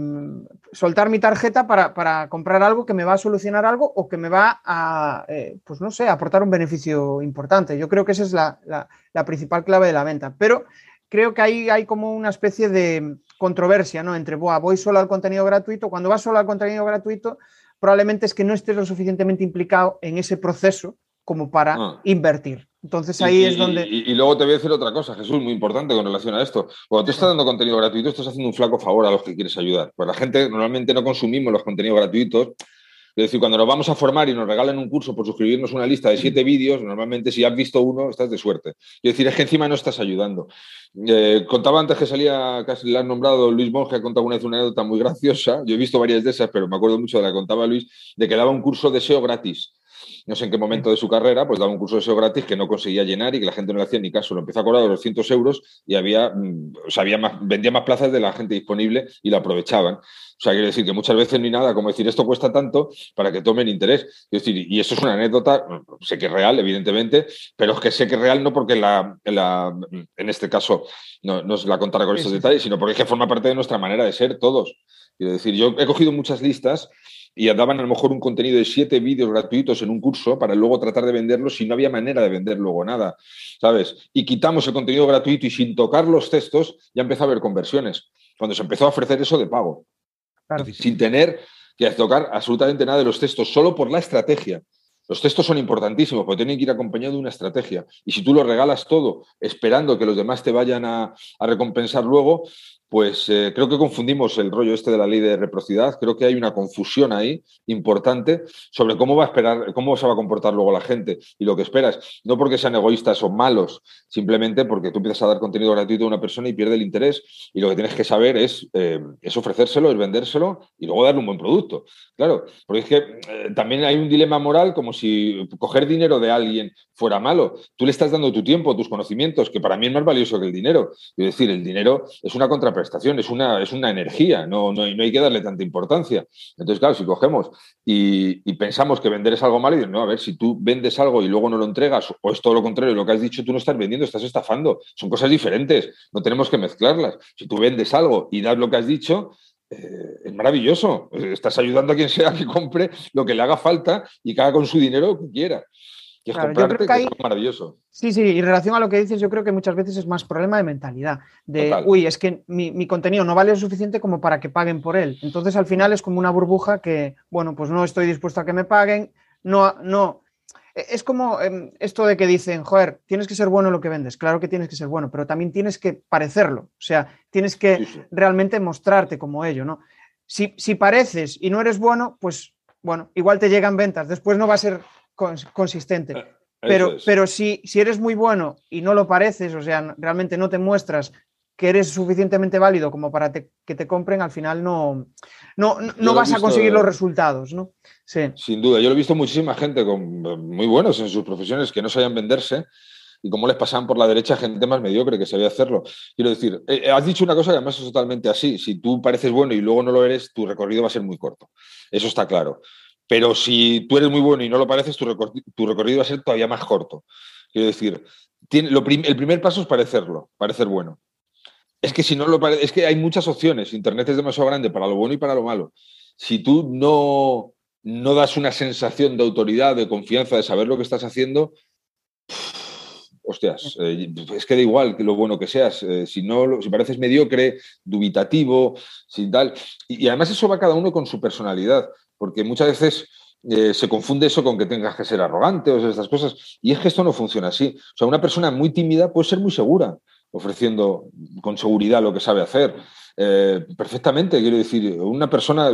soltar mi tarjeta para, comprar algo que me va a solucionar algo o que me va a, eh, pues no sé, aportar un beneficio importante. Yo creo que esa es la, principal clave de la venta. Pero creo que ahí hay como una especie de controversia, ¿no? Entre, voy solo al contenido gratuito. Cuando vas solo al contenido gratuito, probablemente es que no estés lo suficientemente implicado en ese proceso como para ah. invertir. Entonces ahí es donde... Y, luego te voy a decir otra cosa, Jesús, muy importante con relación a esto. Cuando tú estás dando contenido gratuito, estás haciendo un flaco favor a los que quieres ayudar. Pues la gente normalmente no consumimos los contenidos gratuitos. Es decir, cuando nos vamos a formar y nos regalan un curso por suscribirnos una lista de siete vídeos, normalmente si has visto uno, estás de suerte. Es decir, es que encima no estás ayudando. Eh, contaba antes que salía, casi le han nombrado Luis Monge, ha contado una vez una anécdota muy graciosa. Yo he visto varias de esas, pero me acuerdo mucho de la que contaba Luis, de que daba un curso de SEO gratis no sé en qué momento de su carrera, pues daba un curso de SEO gratis que no conseguía llenar y que la gente no le hacía ni caso. Lo empezó a cobrar 200 euros y había, mm, o sea, había más, vendía más plazas de la gente disponible y lo aprovechaban. O sea, quiere decir que muchas veces ni nada como decir esto cuesta tanto para que tomen interés. Es decir, y eso es una anécdota, sé que es real, evidentemente, pero es que sé que es real no porque la, en este caso no, no la contara con estos detalles, sino porque es que forma parte de nuestra manera de ser todos. Quiero decir, yo he cogido muchas listas y daban a lo mejor un contenido de siete vídeos gratuitos en un curso para luego tratar de venderlos si no había manera de vender luego nada, ¿sabes? Y quitamos el contenido gratuito y sin tocar los textos ya empezó a haber conversiones, cuando se empezó a ofrecer eso de pago, sin tener que tocar absolutamente nada de los textos, solo por la estrategia. Los textos son importantísimos porque tienen que ir acompañados de una estrategia. Y si tú lo regalas todo esperando que los demás te vayan a, a recompensar luego, pues eh, creo que confundimos el rollo este de la ley de reciprocidad. Creo que hay una confusión ahí importante sobre cómo va a esperar, cómo se va a comportar luego la gente y lo que esperas. No porque sean egoístas o malos, simplemente porque tú empiezas a dar contenido gratuito a una persona y pierde el interés. Y lo que tienes que saber es, eh, es ofrecérselo, es vendérselo y luego darle un buen producto. Claro, porque es que eh, también hay un dilema moral como si coger dinero de alguien fuera malo. Tú le estás dando tu tiempo, tus conocimientos, que para mí es más valioso que el dinero. Es decir, el dinero es una contra prestación, es una, es una energía, no, no, hay que darle tanta importancia. Entonces, claro, si cogemos y, pensamos que vender es algo malo, y no, a ver, si tú vendes algo y luego no lo entregas, o es todo lo contrario, lo que has dicho, tú no estás vendiendo, estás estafando. Son cosas diferentes, no tenemos que mezclarlas. Si tú vendes algo y das lo que has dicho, eh, es maravilloso. Estás ayudando a quien sea que compre lo que le haga falta y que haga con su dinero lo que quiera es maravilloso. Sí, sí, y en relación a lo que dices, yo creo que muchas veces es más problema de mentalidad. De, uy, es que mi, contenido no vale lo suficiente como para que paguen por él. Entonces, al final es como una burbuja que, bueno, pues no estoy dispuesto a que me paguen. No, no. E, es como em, esto de que dicen, joder, tienes que ser bueno en lo que vendes. Claro que tienes que ser bueno, pero también tienes que parecerlo. O sea, tienes que realmente mostrarte como ello, ¿no? Si, si pareces y no eres bueno, pues bueno, igual te llegan ventas. Después no va a ser consistente. Eh, pero, pero si, si eres muy bueno y no lo pareces, o sea, realmente no te muestras que eres suficientemente válido como para que te compren, al final no, no, no vas a conseguir los resultados, ¿no? Sí. Sin duda, yo lo he visto muchísima gente con, muy buenos en sus profesiones que no sabían venderse y cómo les pasaban por la derecha gente más mediocre que sabía hacerlo. Quiero decir, eh, eh, has dicho una cosa que además es totalmente así. Si tú pareces bueno y luego no lo eres, tu recorrido va a ser muy corto. Eso está claro. Pero si tú eres muy bueno y no lo pareces, tu, recorrido va a ser todavía más corto. Quiero decir, el primer paso es parecerlo, parecer bueno. Es que si no lo es que hay muchas opciones. Internet es demasiado grande para lo bueno y para lo malo. Si tú no, no das una sensación de autoridad, de confianza, de saber lo que estás haciendo, hostias, eh, es que da igual lo bueno que seas. Eh, si no, si pareces mediocre, dubitativo, sin tal. Y, además eso va cada uno con su personalidad, porque muchas veces eh, se confunde eso con que tengas que ser arrogante o estas cosas. Y es que esto no funciona así. O sea, una persona muy tímida puede ser muy segura ofreciendo con seguridad lo que sabe hacer. Eh, perfectamente, quiero decir, una persona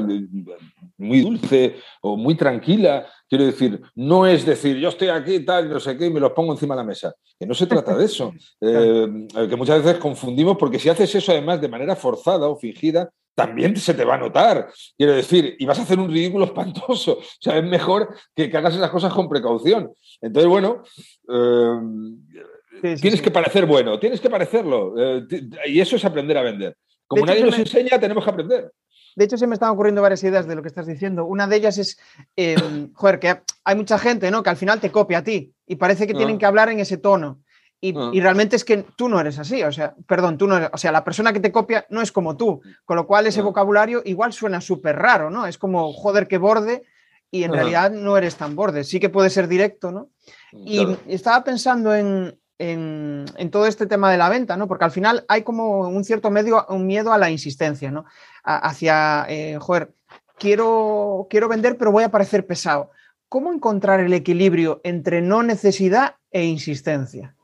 muy dulce o muy tranquila, quiero decir, no es decir, yo estoy aquí, tal, no sé qué, y me los pongo encima de la mesa. Que no se trata de eso. Eh, que muchas veces confundimos, porque si haces eso además de manera forzada o fingida, también se te va a notar. Quiero decir, y vas a hacer un ridículo espantoso. O sea, es mejor que, que hagas esas cosas con precaución. Entonces, bueno, eh, tienes que parecer bueno, tienes que parecerlo. Eh, y eso es aprender a vender. Como nadie nos enseña, tenemos que aprender. De hecho, se me están ocurriendo varias ideas de lo que estás diciendo. Una de ellas es, em, joder, que hay mucha gente, ¿no? Que al final te copia a ti y parece que tienen ah. que hablar en ese tono. Ah. Y, realmente es que tú no eres así, o sea, perdón, tú no eres, o sea, la persona que te copia no es como tú, con lo cual ese ah. vocabulario igual suena súper raro, ¿no? Es como, joder, que borde, y en realidad no eres tan borde, sí que puede ser directo, ¿no? Y estaba pensando en, en, todo este tema de la venta, ¿no? Porque al final hay como un cierto medio, un miedo a la insistencia, ¿no? hacia, eh, joder, quiero, quiero vender, pero voy a parecer pesado. ¿Cómo encontrar el equilibrio entre no necesidad e insistencia?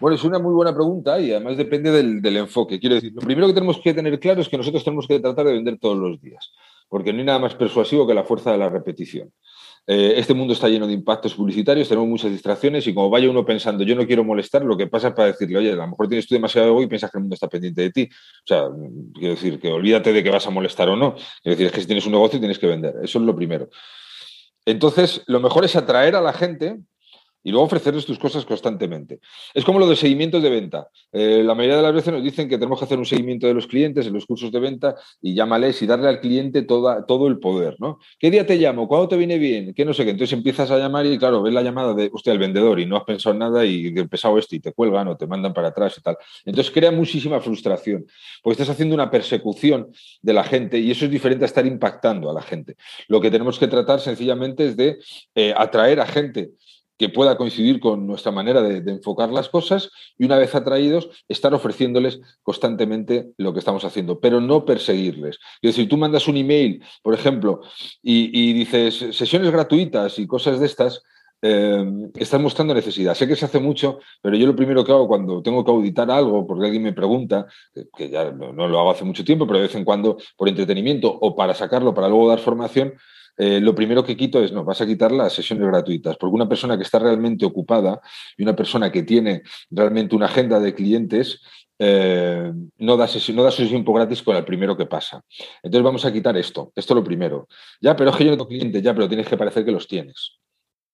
Bueno, es una muy buena pregunta y además depende del, del, enfoque. Quiero decir, lo primero que tenemos que tener claro es que nosotros tenemos que tratar de vender todos los días, porque no hay nada más persuasivo que la fuerza de la repetición. Eh, este mundo está lleno de impactos publicitarios, tenemos muchas distracciones y como vaya uno pensando, yo no quiero molestar, lo que pasa es para decirle, oye, a lo mejor tienes tú demasiado ego y piensas que el mundo está pendiente de ti. O sea, quiero decir, que olvídate de que vas a molestar o no. Quiero decir, es que si tienes un negocio tienes que vender. Eso es lo primero. Entonces, lo mejor es atraer a la gente y luego ofrecerles tus cosas constantemente. Es como lo de seguimientos de venta. Eh, la mayoría de las veces nos dicen que tenemos que hacer un seguimiento de los clientes en los cursos de venta y llámales y darle al cliente toda, todo el poder, ¿no? ¿Qué día te llamo? ¿Cuándo te viene bien? ¿Qué no sé qué? Entonces empiezas a llamar y, claro, ves la llamada de usted, el vendedor, y no has pensado nada y he pesado esto y te cuelgan o te mandan para atrás y tal. Entonces crea muchísima frustración, porque estás haciendo una persecución de la gente y eso es diferente a estar impactando a la gente. Lo que tenemos que tratar sencillamente es de eh, atraer a gente que pueda coincidir con nuestra manera de, enfocar las cosas y una vez atraídos, estar ofreciéndoles constantemente lo que estamos haciendo, pero no perseguirles. Es decir, tú mandas un email, por ejemplo, y, dices sesiones gratuitas y cosas de estas, eh, estás mostrando necesidad. Sé que se hace mucho, pero yo lo primero que hago cuando tengo que auditar algo, porque alguien me pregunta, que, ya no, lo hago hace mucho tiempo, pero de vez en cuando por entretenimiento o para sacarlo, para luego dar formación, eh, lo primero que quito es, no, vas a quitar las sesiones gratuitas, porque una persona que está realmente ocupada y una persona que tiene realmente una agenda de clientes, eh, no, da sesión, no da su tiempo gratis con el primero que pasa. Entonces vamos a quitar esto, esto es lo primero. Ya, pero es que yo no tengo clientes, ya, pero tienes que parecer que los tienes.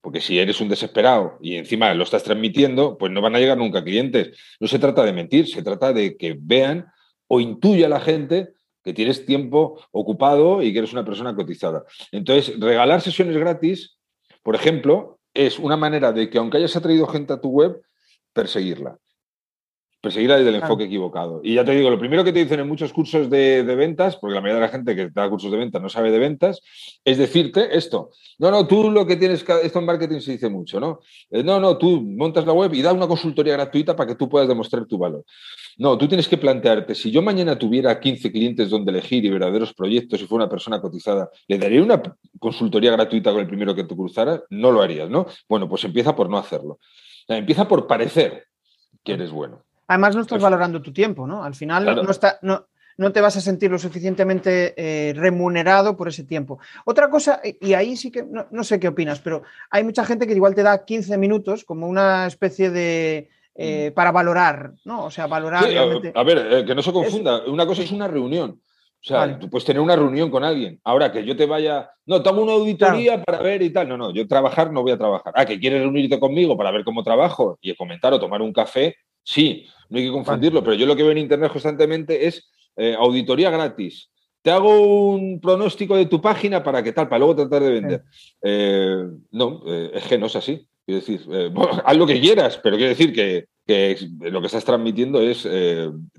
Porque si eres un desesperado y encima lo estás transmitiendo, pues no van a llegar nunca clientes. No se trata de mentir, se trata de que vean o intuya la gente que tienes tiempo ocupado y que eres una persona cotizada. Entonces, regalar sesiones gratis, por ejemplo, es una manera de que aunque hayas atraído gente a tu web, perseguirla. Perseguirla desde el enfoque equivocado. Y ya te digo, lo primero que te dicen en muchos cursos de, ventas, porque la mayoría de la gente que da cursos de ventas no sabe de ventas, es decirte esto. No, no, tú lo que tienes que. Esto en marketing se dice mucho, ¿no? Eh, no, no, tú montas la web y da una consultoría gratuita para que tú puedas demostrar tu valor. No, tú tienes que plantearte, si yo mañana tuviera 15 clientes donde elegir y verdaderos proyectos y fuera una persona cotizada, ¿le daría una consultoría gratuita con el primero que tú cruzaras? No lo harías, ¿no? Bueno, pues empieza por no hacerlo. empieza por parecer que eres bueno. Además, no estás valorando tu tiempo, ¿no? Al final no, está, no, no, te vas a sentir lo suficientemente eh, remunerado por ese tiempo. Otra cosa, y ahí sí que no, no, sé qué opinas, pero hay mucha gente que igual te da 15 minutos como una especie de, eh, para valorar, ¿no? O sea, valorar. a, ver, eh, que no se confunda. Una cosa es una reunión. O sea, tú puedes tener una reunión con alguien. Ahora que yo te vaya, no, tomo una auditoría para ver y tal. No, no, yo trabajar no voy a trabajar. Ah, que quieres reunirte conmigo para ver cómo trabajo y comentar o tomar un café. Sí, no hay que confundirlo, pero yo lo que veo en Internet constantemente es eh, auditoría gratis. Te hago un pronóstico de tu página para que tal, para luego tratar de vender. Eh, no, eh, es que no es así. Quiero decir, haz lo que quieras, pero quiero decir que, que lo que estás transmitiendo es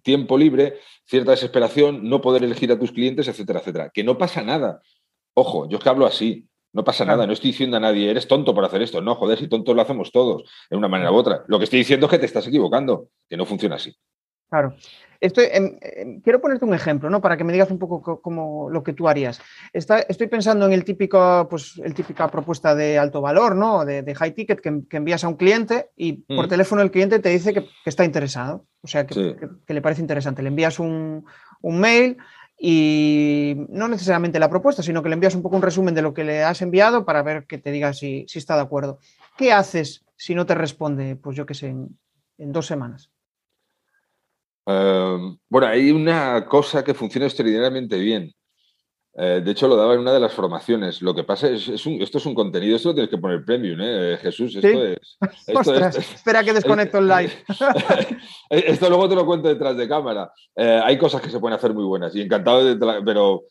tiempo libre, cierta desesperación, no poder elegir a tus clientes, etcétera, etcétera. Que no pasa nada. Ojo, yo es que hablo así. No pasa nada, no estoy diciendo a nadie, eres tonto por hacer esto. No, joder, si tontos lo hacemos todos, de una manera u otra. Lo que estoy diciendo es que te estás equivocando, que no funciona así. Claro. Estoy, quiero ponerte un ejemplo, ¿no? Para que me digas un poco cómo lo que tú harías. estoy pensando en el típico, pues, el típica propuesta de alto valor, ¿no? De, high ticket que, envías a un cliente y por mm. teléfono el cliente te dice que, está interesado, o sea, que, le parece interesante. Le envías un, un mail y no necesariamente la propuesta, sino que le envías un poco un resumen de lo que le has enviado para ver que te diga si, está de acuerdo. ¿Qué haces si no te responde, pues yo qué sé, en, dos semanas? Em, bueno, hay una cosa que funciona extraordinariamente bien. Eh, de hecho, lo daba en una de las formaciones. Lo que pasa es, es esto es un contenido, esto lo tienes que poner premium, ¿eh? Jesús. Esto es. espera que desconecto el live. esto luego te lo cuento detrás de cámara. Eh, hay cosas que se pueden hacer muy buenas y encantado de. Pero,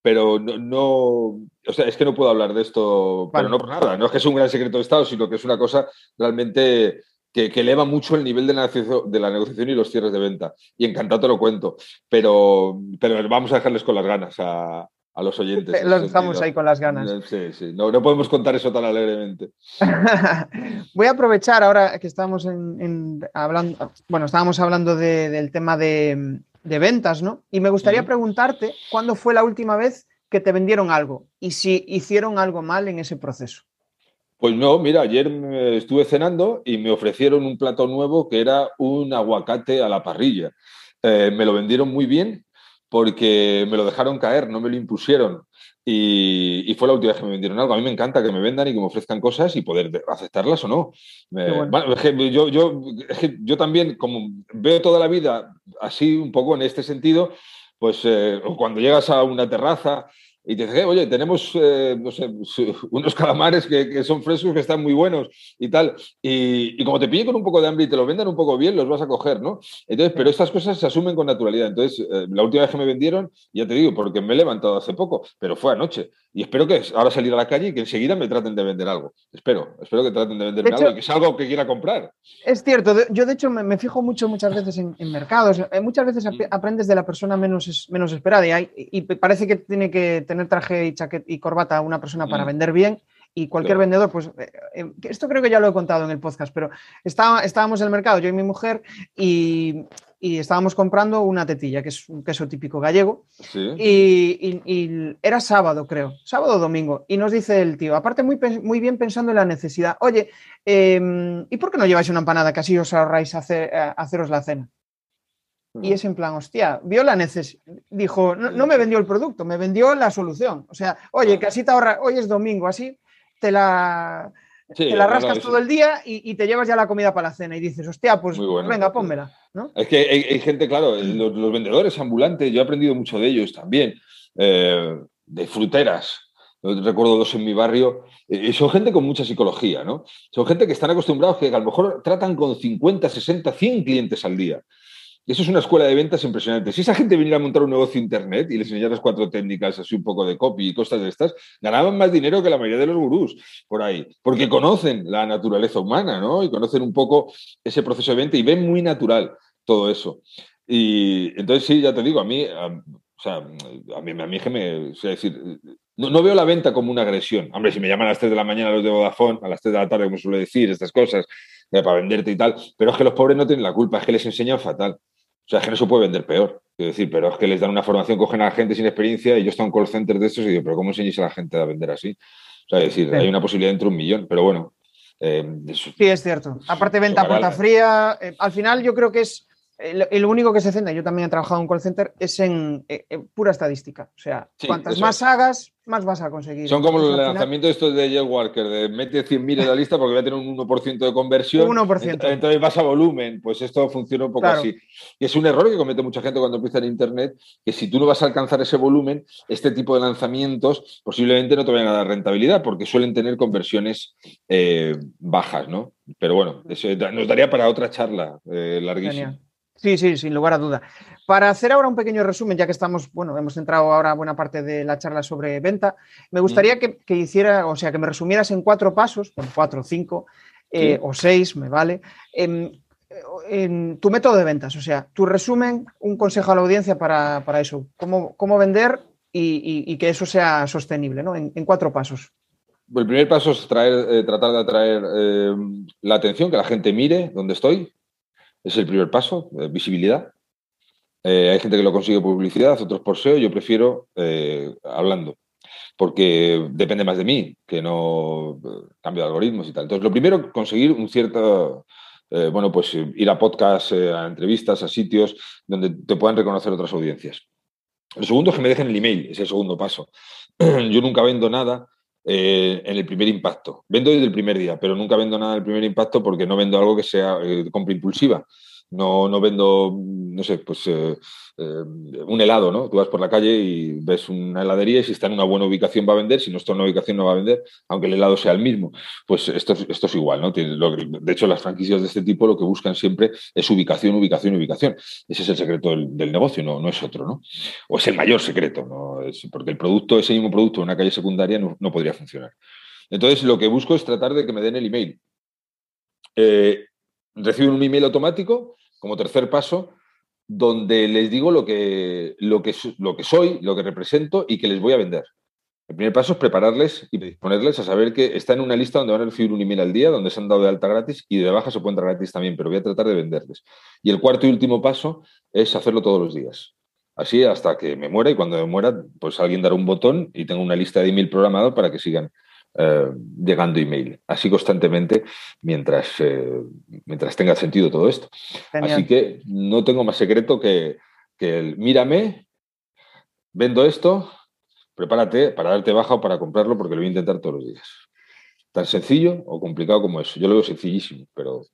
pero no, O sea, es que no puedo hablar de esto, pero no por nada. No es que es un gran secreto de Estado, sino que es una cosa realmente que, eleva mucho el nivel de la, de la, negociación y los cierres de venta. Y encantado te lo cuento. Pero, pero vamos a dejarles con las ganas a, a los oyentes. Los estamos ahí con las ganas. Sí, sí, no, no podemos contar eso tan alegremente. Voy a aprovechar ahora que estamos en, hablando, bueno, estábamos hablando del tema de, ventas, ¿no? Y me gustaría preguntarte cuándo fue la última vez que te vendieron algo y si hicieron algo mal en ese proceso. Pues no, mira, ayer estuve cenando y me ofrecieron un plato nuevo que era un aguacate a la parrilla. Eh, me lo vendieron muy bien, porque me lo dejaron caer, no me lo impusieron. Y, fue la última vez que me vendieron algo. A mí me encanta que me vendan y que me ofrezcan cosas y poder aceptarlas o no. yo, yo, yo, también, como veo toda la vida así un poco en este sentido, pues eh, cuando llegas a una terraza y te dice, oye, tenemos, eh, no sé, unos calamares que, son frescos, que están muy buenos y tal. Y, como te pille con un poco de hambre y te lo vendan un poco bien, los vas a coger, ¿no? Entonces, pero estas cosas se asumen con naturalidad. Entonces, eh, la última vez que me vendieron, ya te digo, porque me he levantado hace poco, pero fue anoche. Y espero que ahora salir a la calle y que enseguida me traten de vender algo. Espero, espero que traten de venderme algo y que sea algo que quiera comprar. Es cierto, yo de hecho me, fijo mucho muchas veces en, mercados. Eh, muchas veces mm. aprendes de la persona menos, menos esperada y, y parece que tiene que tener traje y chaqueta y corbata a una persona para mm. vender bien y cualquier vendedor, pues eh, eh, esto creo que ya lo he contado en el podcast, pero estábamos en el mercado, yo y mi mujer, y, estábamos comprando una tetilla, que es un queso típico gallego, y, era sábado, creo, sábado o domingo, y nos dice el tío, aparte muy, muy bien pensando en la necesidad, oye, em, ¿y por qué no lleváis una empanada que así os ahorráis hacer, haceros la cena? Y es en plan, hostia, vio la necesidad. Dijo, no, me vendió el producto, me vendió la solución. O sea, oye, que así te ahorra, hoy es domingo, así te la, la rascas todo el día y, te llevas ya la comida para la cena y dices, hostia, pues, venga, pónmela. Es que hay, gente, claro, los, vendedores ambulantes, yo he aprendido mucho de ellos también, eh, de fruteras. recuerdo dos en mi barrio, y son gente con mucha psicología, ¿no? Son gente que están acostumbrados que a lo mejor tratan con 50, 60, 100 clientes al día. Eso es una escuela de ventas impresionante. Si esa gente viniera a montar un negocio internet y les enseñaras cuatro técnicas, así un poco de copy y cosas de estas, ganaban más dinero que la mayoría de los gurús por ahí, porque conocen la naturaleza humana, ¿no? Y conocen un poco ese proceso de venta y ven muy natural todo eso. Y entonces sí, ya te digo, a mí, a, o sea, a mí, a mí que me, o sea, decir, no, veo la venta como una agresión. Hombre, si me llaman a las 3 de la mañana los de Vodafone, a las 3 de la tarde, como suele decir, estas cosas, eh, para venderte y tal, pero es que los pobres no tienen la culpa, es que les enseñan fatal. O sea, es que no se puede vender peor. Quiero decir, pero es que les dan una formación, cogen a la gente sin experiencia y yo estoy en call center de estos y digo, pero ¿cómo enseñáis a la gente a vender así? O sea, es decir, hay una posibilidad entre un millón, pero bueno. Eh, sí, es cierto. Aparte, venta puerta fría. Eh, al final, yo creo que es el, único que se centra, yo también he trabajado en call center, es en, eh, pura estadística. O sea, cuantas más hagas, más vas a conseguir. Son como los lanzamientos estos de Jeff Walker, de mete 100.000 en la lista porque voy a tener un 1% de conversión. 1%. Entonces vas a volumen. Pues esto funciona un poco así. Y es un error que comete mucha gente cuando empieza en Internet, que si tú no vas a alcanzar ese volumen, este tipo de lanzamientos posiblemente no te vayan a dar rentabilidad porque suelen tener conversiones eh, bajas, ¿no? Pero bueno, eso nos daría para otra charla eh, larguísima. Sí, sí, sin lugar a duda. Para hacer ahora un pequeño resumen, ya que estamos, bueno, hemos entrado ahora buena parte de la charla sobre venta, me gustaría mm. que, hiciera, o sea, que me resumieras en cuatro pasos, en cuatro, cinco eh, o seis, me vale, en, tu método de ventas, o sea, tu resumen, un consejo a la audiencia para, eso, cómo, cómo vender y, que eso sea sostenible, ¿no? En, cuatro pasos. El primer paso es eh, tratar de atraer eh, la atención, que la gente mire dónde estoy, es el primer paso, eh, visibilidad. Eh, hay gente que lo consigue publicidad, otros por SEO. Yo prefiero eh, hablando, porque depende más de mí que no cambio de algoritmos y tal. Entonces, lo primero, conseguir un cierto, bueno, pues ir a podcasts, a entrevistas, a sitios donde te puedan reconocer otras audiencias. Lo segundo es que me dejen el email, es el segundo paso. Yo nunca vendo nada en el primer impacto. Vendo desde el primer día, pero nunca vendo nada en el primer impacto porque no vendo algo que sea de compra impulsiva. No, no vendo, no sé, pues eh, eh, un helado, ¿no? Tú vas por la calle y ves una heladería y si está en una buena ubicación va a vender, si no está en una ubicación no va a vender, aunque el helado sea el mismo. Pues esto, esto es igual, ¿no? De hecho, las franquicias de este tipo lo que buscan siempre es ubicación, ubicación, ubicación. Ese es el secreto del, negocio, no, no es otro, ¿no? O es el mayor secreto, ¿no? Porque el producto, ese mismo producto en una calle secundaria no, no podría funcionar. Entonces, lo que busco es tratar de que me den el email. Eh, reciben un email automático como tercer paso, donde les digo lo que, lo, que, lo que soy, lo que represento y que les voy a vender. El primer paso es prepararles y ponerles a saber que está en una lista donde van a recibir un email al día, donde se han dado de alta gratis y de baja se puede entrar gratis también, pero voy a tratar de venderles. Y el cuarto y último paso es hacerlo todos los días. Así hasta que me muera y cuando me muera, pues alguien dará un botón y tengo una lista de email programado para que sigan eh, llegando email, así constantemente mientras, eh, mientras tenga sentido todo esto. Así que no tengo más secreto que, que el mírame, vendo esto, prepárate para darte baja o para comprarlo porque lo voy a intentar todos los días. Tan sencillo o complicado como eso. Yo lo veo sencillísimo, pero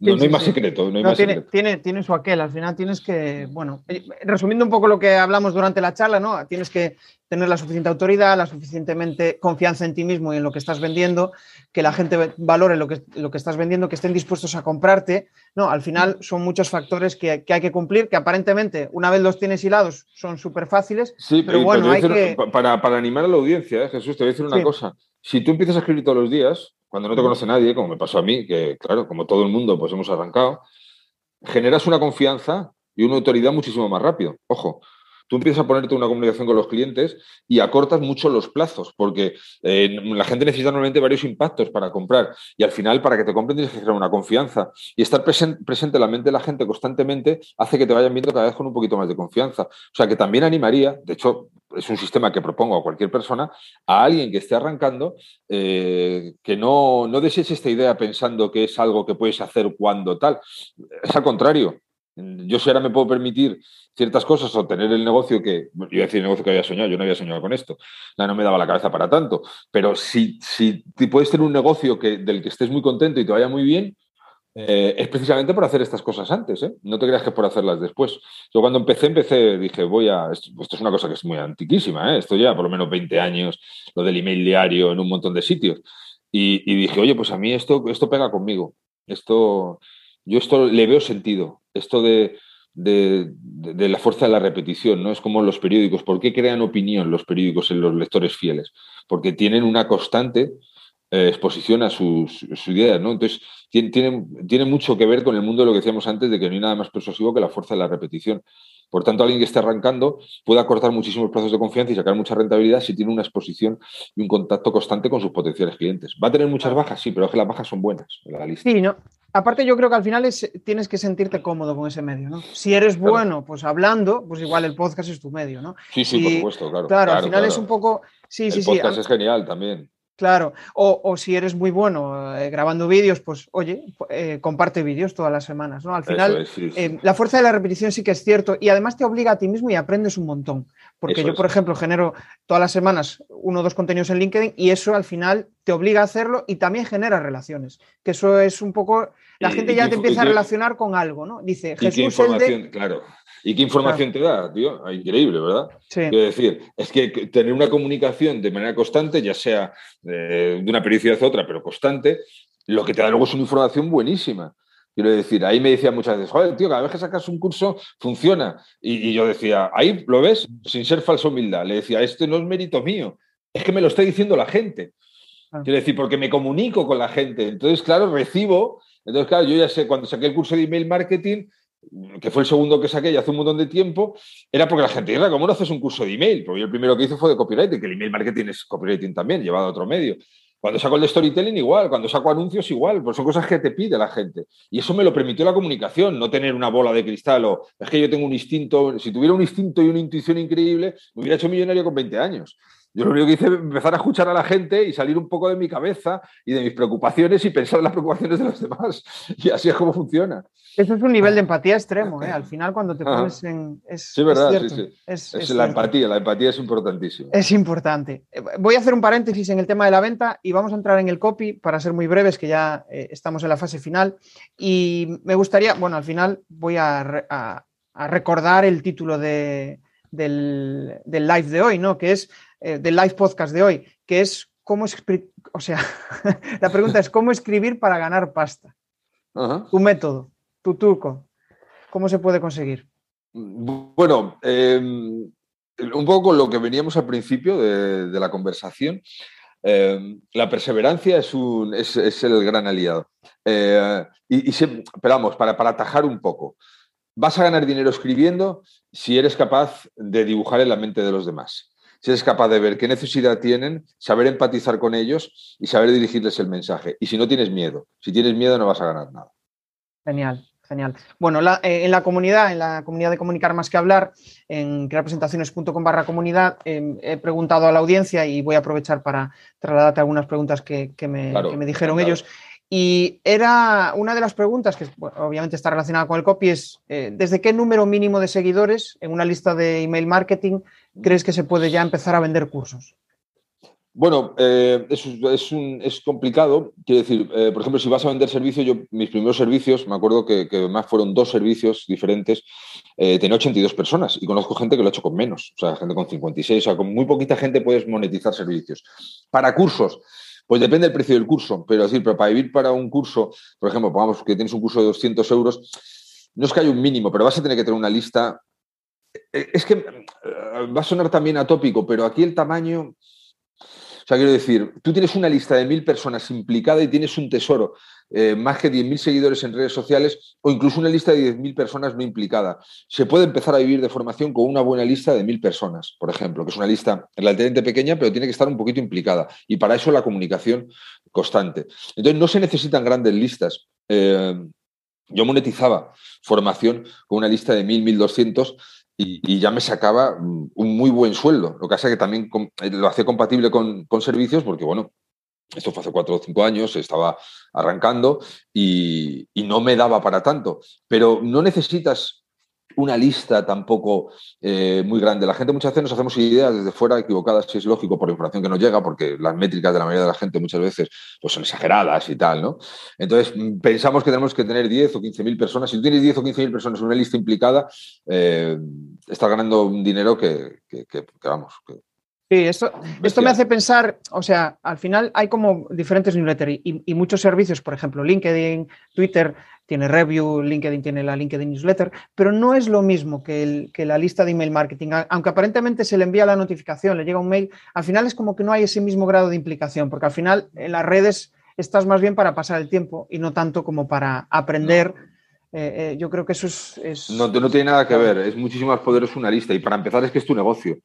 no, hay más secreto. No, tiene, Tiene, tiene, su aquel. Al final tienes que, bueno, eh, resumiendo un poco lo que hablamos durante la charla, ¿no? Tienes que tener la suficiente autoridad, la suficientemente confianza en ti mismo y en lo que estás vendiendo, que la gente valore lo que, lo que estás vendiendo, que estén dispuestos a comprarte. No, al final son muchos factores que, hay que cumplir, que aparentemente, una vez los tienes hilados, son súper fáciles. Sí, pero, bueno, hay que... Para, animar a la audiencia, ¿eh? Jesús, te voy a decir una cosa. Si tú empiezas a escribir todos los días, cuando no te conoce nadie, como me pasó a mí, que claro, como todo el mundo, pues hemos arrancado, generas una confianza y una autoridad muchísimo más rápido. Ojo, tú empiezas a ponerte una comunicación con los clientes y acortas mucho los plazos, porque eh, la gente necesita normalmente varios impactos para comprar y al final para que te compren tienes que crear una confianza y estar presente en la mente de la gente constantemente hace que te vayan viendo cada vez con un poquito más de confianza. O sea que también animaría, de hecho es un sistema que propongo a cualquier persona, a alguien que esté arrancando, eh, que no, no desees esta idea pensando que es algo que puedes hacer cuando tal. Es al contrario, yo si ahora me puedo permitir ciertas cosas o tener el negocio que, yo iba a decir el negocio que había soñado, yo no había soñado con esto, no me daba la cabeza para tanto, pero si, si puedes tener un negocio que, del que estés muy contento y te vaya muy bien, eh, es precisamente por hacer estas cosas antes, ¿eh? no te creas que es por hacerlas después. Yo cuando empecé, empecé, dije, voy a, esto, es una cosa que es muy antiquísima, ¿eh? esto ya por lo menos 20 años, lo del email diario en un montón de sitios, y, y dije, oye, pues a mí esto, esto pega conmigo, esto, yo esto le veo sentido, esto de, la fuerza de la repetición, ¿no? Es como los periódicos. ¿Por qué crean opinión los periódicos en los lectores fieles? Porque tienen una constante eh, exposición a sus, ideas, ¿no? Entonces, tiene, tiene, mucho que ver con el mundo de lo que decíamos antes, de que no hay nada más persuasivo que la fuerza de la repetición. Por tanto, alguien que esté arrancando puede acortar muchísimos plazos de confianza y sacar mucha rentabilidad si tiene una exposición y un contacto constante con sus potenciales clientes. ¿Va a tener muchas bajas? Sí, pero es que las bajas son buenas en la lista. Sí, ¿no? Aparte, yo creo que al final es, tienes que sentirte cómodo con ese medio, ¿no? Si eres bueno, pues hablando, pues igual el podcast es tu medio, ¿no? Sí, sí, por supuesto, claro. Claro, al final es un poco. Sí, el sí, podcast es genial también. Claro, o, si eres muy bueno eh, grabando vídeos, pues oye, eh, comparte vídeos todas las semanas, ¿no? Al final, eh, la fuerza de la repetición sí que es cierto y además te obliga a ti mismo y aprendes un montón. Porque yo, por ejemplo, genero todas las semanas uno o dos contenidos en LinkedIn y eso al final te obliga a hacerlo y también genera relaciones. Que eso es un poco, la gente ya te empieza a relacionar con algo, ¿no? Dice Jesús el de... Claro. ¿Y qué información te da, tío? Ah, increíble, ¿verdad? Sí. Quiero decir, es que tener una comunicación de manera constante, ya sea eh, de una periodicidad a otra, pero constante, lo que te da luego es una información buenísima. Quiero decir, ahí me decía muchas veces, joder, tío, cada vez que sacas un curso funciona. Y, yo decía, ahí lo ves, sin ser falsa humildad. Le decía, esto no es mérito mío, es que me lo está diciendo la gente. Ah. Quiero decir, porque me comunico con la gente. Entonces, claro, recibo. Entonces, claro, yo ya sé, cuando saqué el curso de email marketing, que fue el segundo que saqué ya hace un montón de tiempo, era porque la gente dice, ¿cómo no haces un curso de email? Porque yo el primero que hice fue de copywriting, que el email marketing es copywriting también, llevado a otro medio. Cuando saco el de storytelling, igual. Cuando saco anuncios, igual. Pues son cosas que te pide la gente. Y eso me lo permitió la comunicación, no tener una bola de cristal o es que yo tengo un instinto. Si tuviera un instinto y una intuición increíble, me hubiera hecho millonario con 20 años. Yo lo único que hice es empezar a escuchar a la gente y salir un poco de mi cabeza y de mis preocupaciones y pensar en las preocupaciones de los demás. Y así es como funciona. Eso es un nivel de empatía extremo, ¿eh? Al final, cuando te pones en. Es, sí, verdad, sí, sí. Es, la empatía, la empatía es importantísima. Es importante. Eh, voy a hacer un paréntesis en el tema de la venta y vamos a entrar en el copy para ser muy breves, que ya eh, estamos en la fase final. Y me gustaría, bueno, al final voy a, recordar el título del, live de hoy, ¿no? Que es eh, del live podcast de hoy, que es cómo o sea, la pregunta es cómo escribir para ganar pasta. Tu método, tu truco, ¿cómo se puede conseguir? Bueno, em, un poco con lo que veníamos al principio de, la conversación, em, la perseverancia es, un, es, el gran aliado. Eh, y, pero para, para atajar un poco, vas a ganar dinero escribiendo si eres capaz de dibujar en la mente de los demás si eres capaz de ver qué necesidad tienen, saber empatizar con ellos y saber dirigirles el mensaje. Y si no tienes miedo, si tienes miedo no vas a ganar nada. Genial, genial. Bueno, eh, en la comunidad, en la comunidad de Comunicar Más que Hablar, en crearpresentaciones.com barra comunidad, em, he preguntado a la audiencia y voy a aprovechar para trasladarte algunas preguntas que, me, dijeron ellos. Y era una de las preguntas que obviamente está relacionada con el copy es, eh, ¿desde qué número mínimo de seguidores en una lista de email marketing crees que se puede ya empezar a vender cursos? Bueno, eh, es, complicado. Quiero decir, eh, por ejemplo, si vas a vender servicios, yo mis primeros servicios, me acuerdo que, más fueron dos servicios diferentes, eh, tenía 82 personas y conozco gente que lo ha hecho con menos, o sea, gente con 56, o sea, con muy poquita gente puedes monetizar servicios. Para cursos, pues depende del precio del curso, pero decir, pero para vivir para un curso, por ejemplo, pongamos que tienes un curso de 200 euros, no es que haya un mínimo, pero vas a tener que tener una lista. Es que va a sonar también atópico, pero aquí el tamaño o sea, quiero decir, tú tienes una lista de mil personas implicadas y tienes un tesoro, eh, más que 10.000 seguidores en redes sociales o incluso una lista de 10.000 personas no implicadas. Se puede empezar a vivir de formación con una buena lista de mil personas, por ejemplo, que es una lista relativamente pequeña, pero tiene que estar un poquito implicada. Y para eso la comunicación constante. Entonces, no se necesitan grandes listas. Eh, yo monetizaba formación con una lista de 1.000, 1.200 y, ya me sacaba mm, un muy buen sueldo. Lo que pasa es que también eh, lo hacía compatible con, servicios porque, bueno, esto fue hace cuatro o cinco años, estaba arrancando y no me daba para tanto. Pero no necesitas una lista tampoco eh, muy grande. La gente muchas veces nos hacemos ideas desde fuera equivocadas, si es lógico, por la información que nos llega, porque las métricas de la mayoría de la gente muchas veces pues, son exageradas y tal, ¿no? Entonces, mm, pensamos que tenemos que tener 10 o 15 mil personas. Si tú tienes 10 o 15 mil personas en una lista implicada, eh, estás ganando un dinero que, vamos, Sí, esto, esto me hace pensar, o sea, al final hay como diferentes newsletters y, muchos servicios, por ejemplo, LinkedIn, Twitter, tiene review, LinkedIn tiene la LinkedIn newsletter, pero no es lo mismo que, el, que la lista de email marketing. Aunque aparentemente se le envía la notificación, le llega un mail, al final es como que no hay ese mismo grado de implicación, porque al final en las redes estás más bien para pasar el tiempo y no tanto como para aprender. Eh, eh, yo creo que eso es... No, no tiene nada que ver, es muchísimo más poderoso una lista y para empezar es que es tu negocio.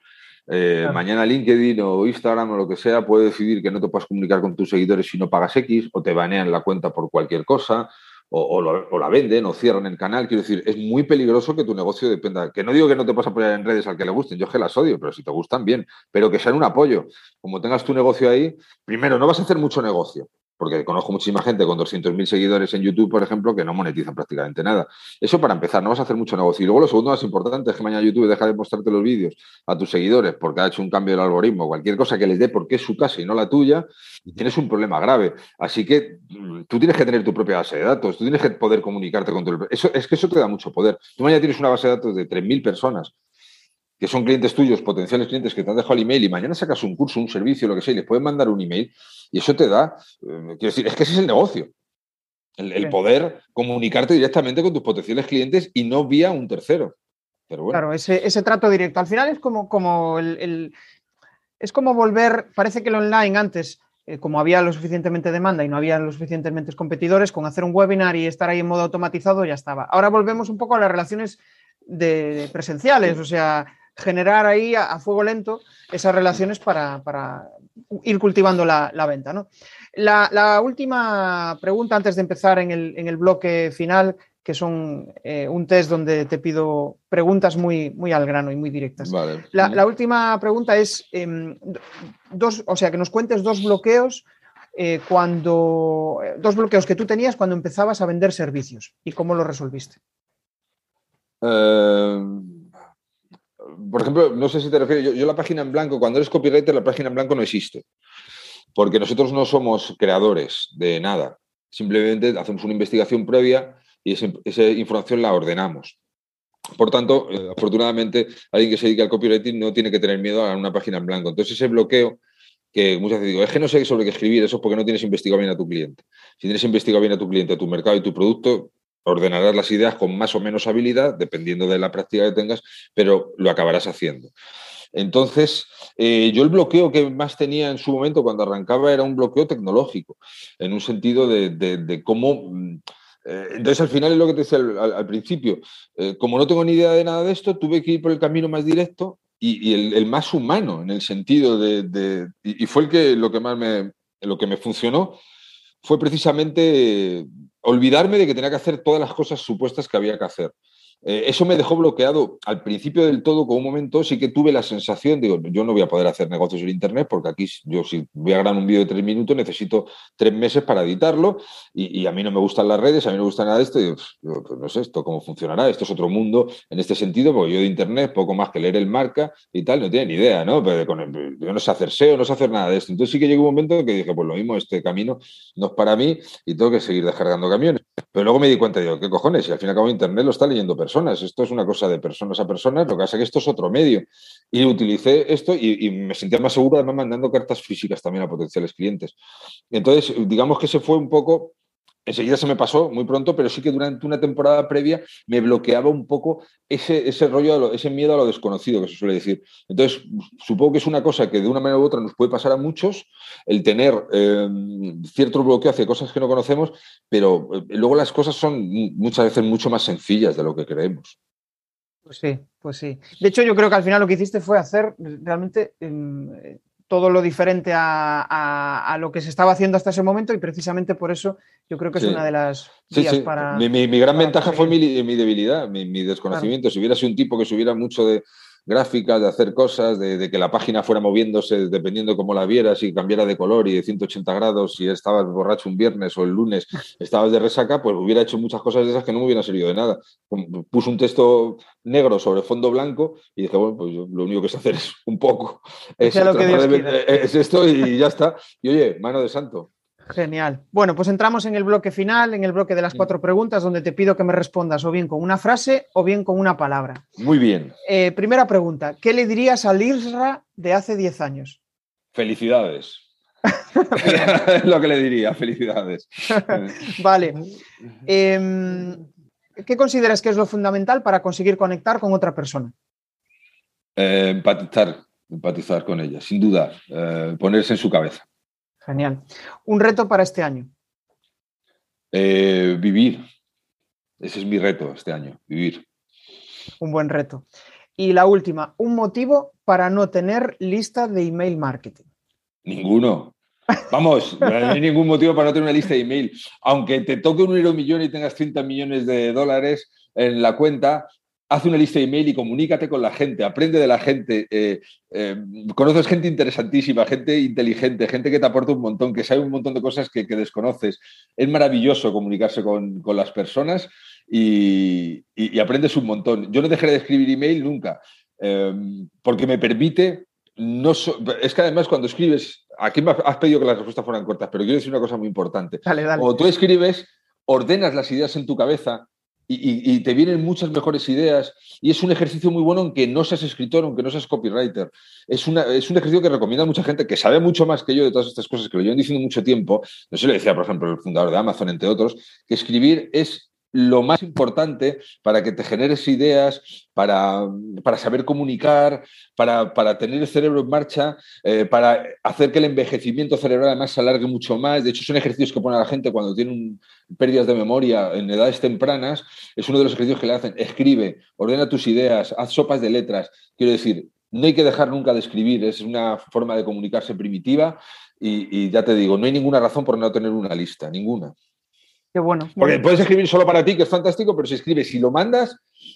Eh, mañana LinkedIn o Instagram o lo que sea puede decidir que no te puedas comunicar con tus seguidores si no pagas X o te banean la cuenta por cualquier cosa o, la venden o cierran el canal. Quiero decir, es muy peligroso que tu negocio dependa. Que no digo que no te puedas apoyar en redes al que le gusten, yo es que las odio, pero si te gustan, bien. Pero que sean un apoyo. Como tengas tu negocio ahí, primero, no vas a hacer mucho negocio porque conozco muchísima gente con 200.000 seguidores en YouTube, por ejemplo, que no monetizan prácticamente nada. Eso para empezar, no vas a hacer mucho negocio. Y luego lo segundo más importante es que mañana YouTube deja de mostrarte los vídeos a tus seguidores porque ha hecho un cambio del algoritmo, cualquier cosa que les dé porque es su casa y no la tuya, y tienes un problema grave. Así que mm, tú tienes que tener tu propia base de datos, tú tienes que poder comunicarte con tu... Eso, es que eso te da mucho poder. Tú mañana tienes una base de datos de 3.000 personas que son clientes tuyos, potenciales clientes que te han dejado el email y mañana sacas un curso, un servicio, lo que sea, y les pueden mandar un email y eso te da, eh, quiero decir, es que ese es el negocio. El, poder comunicarte directamente con tus potenciales clientes y no vía un tercero. Pero bueno. Claro, ese, trato directo. Al final es como, como el, es como volver, parece que el online antes, eh, como había lo suficientemente demanda y no había lo suficientemente competidores, con hacer un webinar y estar ahí en modo automatizado ya estaba. Ahora volvemos un poco a las relaciones de presenciales, o sea, generar ahí a, fuego lento esas relaciones para, ir cultivando la, venta. ¿no? La, última pregunta antes de empezar en el, bloque final, que son eh, un test donde te pido preguntas muy, muy al grano y muy directas. La, última pregunta es, em, dos, o sea, que nos cuentes dos bloqueos eh, cuando, dos bloqueos que tú tenías cuando empezabas a vender servicios y cómo lo resolviste. Eh, por ejemplo, no sé si te refieres, yo, la página en blanco, cuando eres copywriter, la página en blanco no existe, porque nosotros no somos creadores de nada, simplemente hacemos una investigación previa y esa, información la ordenamos. Por tanto, eh, afortunadamente, alguien que se dedica al copywriting no tiene que tener miedo a una página en blanco. Entonces, ese bloqueo que muchas veces digo, es que no sé sobre qué escribir, eso es porque no tienes investigado bien a tu cliente. Si tienes investigado bien a tu cliente, a tu mercado y tu producto, ordenarás las ideas con más o menos habilidad, dependiendo de la práctica que tengas, pero lo acabarás haciendo. Entonces, eh, yo el bloqueo que más tenía en su momento cuando arrancaba era un bloqueo tecnológico, en un sentido de, cómo... Mm, eh, entonces, al final es lo que te decía al, principio. Eh, como no tengo ni idea de nada de esto, tuve que ir por el camino más directo y, el, más humano, en el sentido de... y, fue el que lo que más me, lo que me funcionó fue precisamente olvidarme de que tenía que hacer todas las cosas supuestas que había que hacer. Eh, eso me dejó bloqueado al principio del todo, con un momento sí que tuve la sensación, digo, yo no voy a poder hacer negocios en Internet porque aquí yo si voy a grabar un vídeo de tres minutos necesito tres meses para editarlo y, a mí no me gustan las redes, a mí no me gusta nada de esto, y digo, pues no sé esto cómo funcionará, esto es otro mundo en este sentido, porque yo de Internet poco más que leer el marca y tal, no tiene ni idea, ¿no? Pero yo no sé hacer SEO, no sé hacer nada de esto. Entonces sí que llegó un momento que dije, pues lo mismo, este camino no es para mí y tengo que seguir descargando camiones. Pero luego me di cuenta, digo, ¿qué cojones? Y al fin y al cabo Internet lo está leyendo personas. Esto es una cosa de personas a personas, lo que pasa es que esto es otro medio. Y utilicé esto y, me sentía más seguro además mandando cartas físicas también a potenciales clientes. Entonces, digamos que se fue un poco Enseguida se me pasó muy pronto, pero sí que durante una temporada previa me bloqueaba un poco ese, ese rollo, ese miedo a lo desconocido que se suele decir. Entonces, supongo que es una cosa que de una manera u otra nos puede pasar a muchos, el tener eh, cierto bloqueo hacia cosas que no conocemos, pero eh, luego las cosas son muchas veces mucho más sencillas de lo que creemos. Pues sí, pues sí. De hecho, yo creo que al final lo que hiciste fue hacer realmente em, todo lo diferente a, lo que se estaba haciendo hasta ese momento y precisamente por eso yo creo que es una de las vías para... Mi, gran ventaja fue mi, debilidad, mi, desconocimiento. Si hubiera sido un tipo que subiera mucho de, gráficas, de hacer cosas, de, que la página fuera moviéndose dependiendo cómo la vieras y cambiara de color y de 180 grados, si estabas borracho un viernes o el lunes estabas de resaca, pues hubiera hecho muchas cosas de esas que no me hubieran servido de nada. Puse un texto negro sobre fondo blanco y dije, bueno, pues lo único que sé hacer es un poco. Es, es esto y ya está. Y oye, mano de santo. Genial. Bueno, pues entramos en el bloque final, en el bloque de las cuatro preguntas, donde te pido que me respondas o bien con una frase o bien con una palabra. Muy bien. Eh, primera pregunta, ¿qué le dirías al Isra de hace 10 años? Felicidades. es lo que le diría, felicidades. vale. Em, ¿Qué consideras que es lo fundamental para conseguir conectar con otra persona? Eh, empatizar, empatizar con ella, sin duda, eh, ponerse en su cabeza. Genial. ¿Un reto para este año? Eh, vivir. Ese es mi reto este año, vivir. Un buen reto. Y la última, un motivo para no tener lista de email marketing. Ninguno. Vamos, no hay ningún motivo para no tener una lista de email. Aunque te toque un euro millón y tengas 30 millones de dólares en la cuenta, haz una lista de email y comunícate con la gente, aprende de la gente, eh, eh, conoces gente interesantísima, gente inteligente, gente que te aporta un montón, que sabe un montón de cosas que, desconoces. Es maravilloso comunicarse con, las personas y, aprendes un montón. Yo no dejaré de escribir email nunca, eh, porque me permite... No es que además cuando escribes, aquí me has pedido que las respuestas fueran cortas, pero quiero decir una cosa muy importante. Dale, dale. Cuando tú escribes, ordenas las ideas en tu cabeza y, te vienen muchas mejores ideas y es un ejercicio muy bueno aunque no seas escritor, aunque no seas copywriter. Es, una, es un ejercicio que recomienda a mucha gente que sabe mucho más que yo de todas estas cosas, que lo llevan diciendo mucho tiempo. No sé, le decía, por ejemplo, el fundador de Amazon, entre otros, que escribir es lo más importante para que te generes ideas, para, saber comunicar, para, tener el cerebro en marcha, eh, para hacer que el envejecimiento cerebral además se alargue mucho más. De hecho, son ejercicios que pone a la gente cuando tienen pérdidas de memoria en edades tempranas. Es uno de los ejercicios que le hacen. Escribe, ordena tus ideas, haz sopas de letras. Quiero decir, no hay que dejar nunca de escribir, es una forma de comunicarse primitiva y ya te digo, no hay ninguna razón por no tener una lista, ninguna. Qué bueno. Porque puedes escribir solo para ti, que es fantástico, pero si escribes y lo mandas,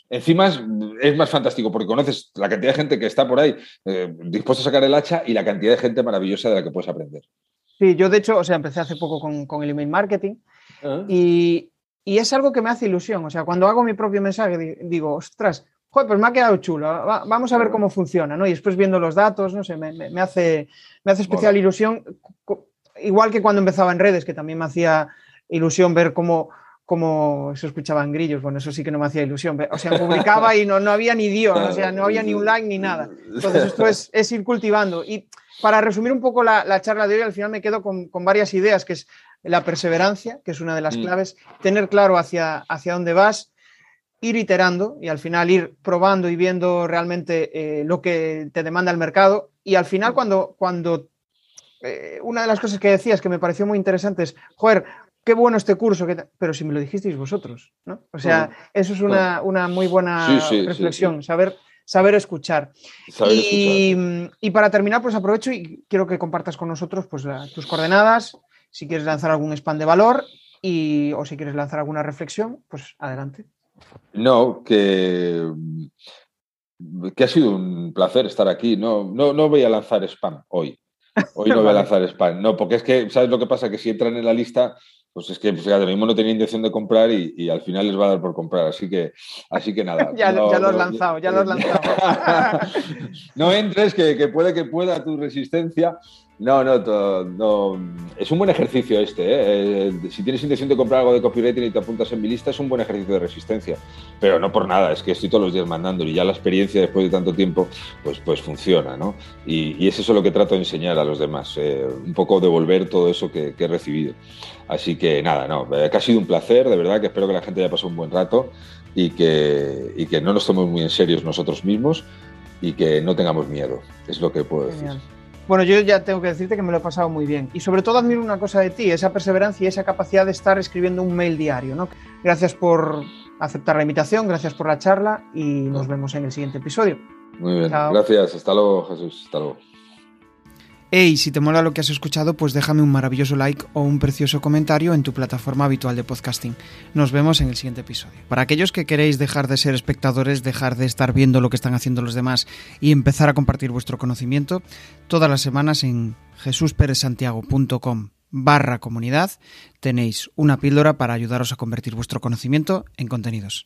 encima es, más fantástico, porque conoces la cantidad de gente que está por ahí eh, dispuesta a sacar el hacha y la cantidad de gente maravillosa de la que puedes aprender. Sí, yo de hecho, o sea, empecé hace poco con, el email marketing ah. y, es algo que me hace ilusión. O sea, cuando hago mi propio mensaje, digo, ostras, joder, pues me ha quedado chulo, vamos a ver cómo funciona, ¿no? Y después viendo los datos, no sé, me, hace, me hace especial ilusión, igual que cuando empezaba en redes, que también me hacía ilusión ver cómo, cómo se escuchaban grillos. Bueno, eso sí que no me hacía ilusión. O sea, publicaba y no, no había ni Dios, o sea, no había ni un like ni nada. Entonces, esto es, es ir cultivando. Y para resumir un poco la, charla de hoy, al final me quedo con, varias ideas, que es la perseverancia, que es una de las mm. claves, tener claro hacia, hacia dónde vas, ir iterando y al final ir probando y viendo realmente eh, lo que te demanda el mercado. Y al final, cuando, cuando eh, una de las cosas que decías que me pareció muy interesante es, joder, qué bueno este curso, pero si me lo dijisteis vosotros, ¿no? O sea, eso es una, muy buena reflexión, saber saber escuchar. y, para terminar, pues aprovecho y quiero que compartas con nosotros pues, tus coordenadas, si quieres lanzar algún spam de valor y, o si quieres lanzar alguna reflexión, pues adelante. No, que, que ha sido un placer estar aquí. No, no, no voy a lanzar spam hoy. Hoy no voy a lanzar spam. No, porque es que, ¿sabes lo que pasa? Que si entran en la lista, pues es que, fíjate, mismo no tenía intención de comprar y, al final les va a dar por comprar. Así que, así que nada. ya, lo has lanzado, ya lo has lanzado. no entres, que, que, puede que pueda tu resistencia. No, no, no, es un buen ejercicio este. ¿eh? Eh, si tienes intención de comprar algo de copywriting y te apuntas en mi lista, es un buen ejercicio de resistencia. Pero no por nada, es que estoy todos los días mandando y ya la experiencia después de tanto tiempo, pues, pues funciona, ¿no? Y, es eso lo que trato de enseñar a los demás, eh, un poco devolver todo eso que, he recibido. Así que nada, no, que ha sido un placer, de verdad, que espero que la gente haya pasado un buen rato y que, y que no nos tomemos muy en serio nosotros mismos y que no tengamos miedo, es lo que puedo decir. Bueno, yo ya tengo que decirte que me lo he pasado muy bien. Y sobre todo admiro una cosa de ti, esa perseverancia y esa capacidad de estar escribiendo un mail diario. ¿no? Gracias por aceptar la invitación, gracias por la charla y nos vemos en el siguiente episodio. Muy bien, gracias. Hasta luego, Jesús. Hasta luego. Hey, si te mola lo que has escuchado, pues déjame un maravilloso like o un precioso comentario en tu plataforma habitual de podcasting. Nos vemos en el siguiente episodio. Para aquellos que queréis dejar de ser espectadores, dejar de estar viendo lo que están haciendo los demás y empezar a compartir vuestro conocimiento, todas las semanas en jesusperezsantiago.com barra comunidad tenéis una píldora para ayudaros a convertir vuestro conocimiento en contenidos.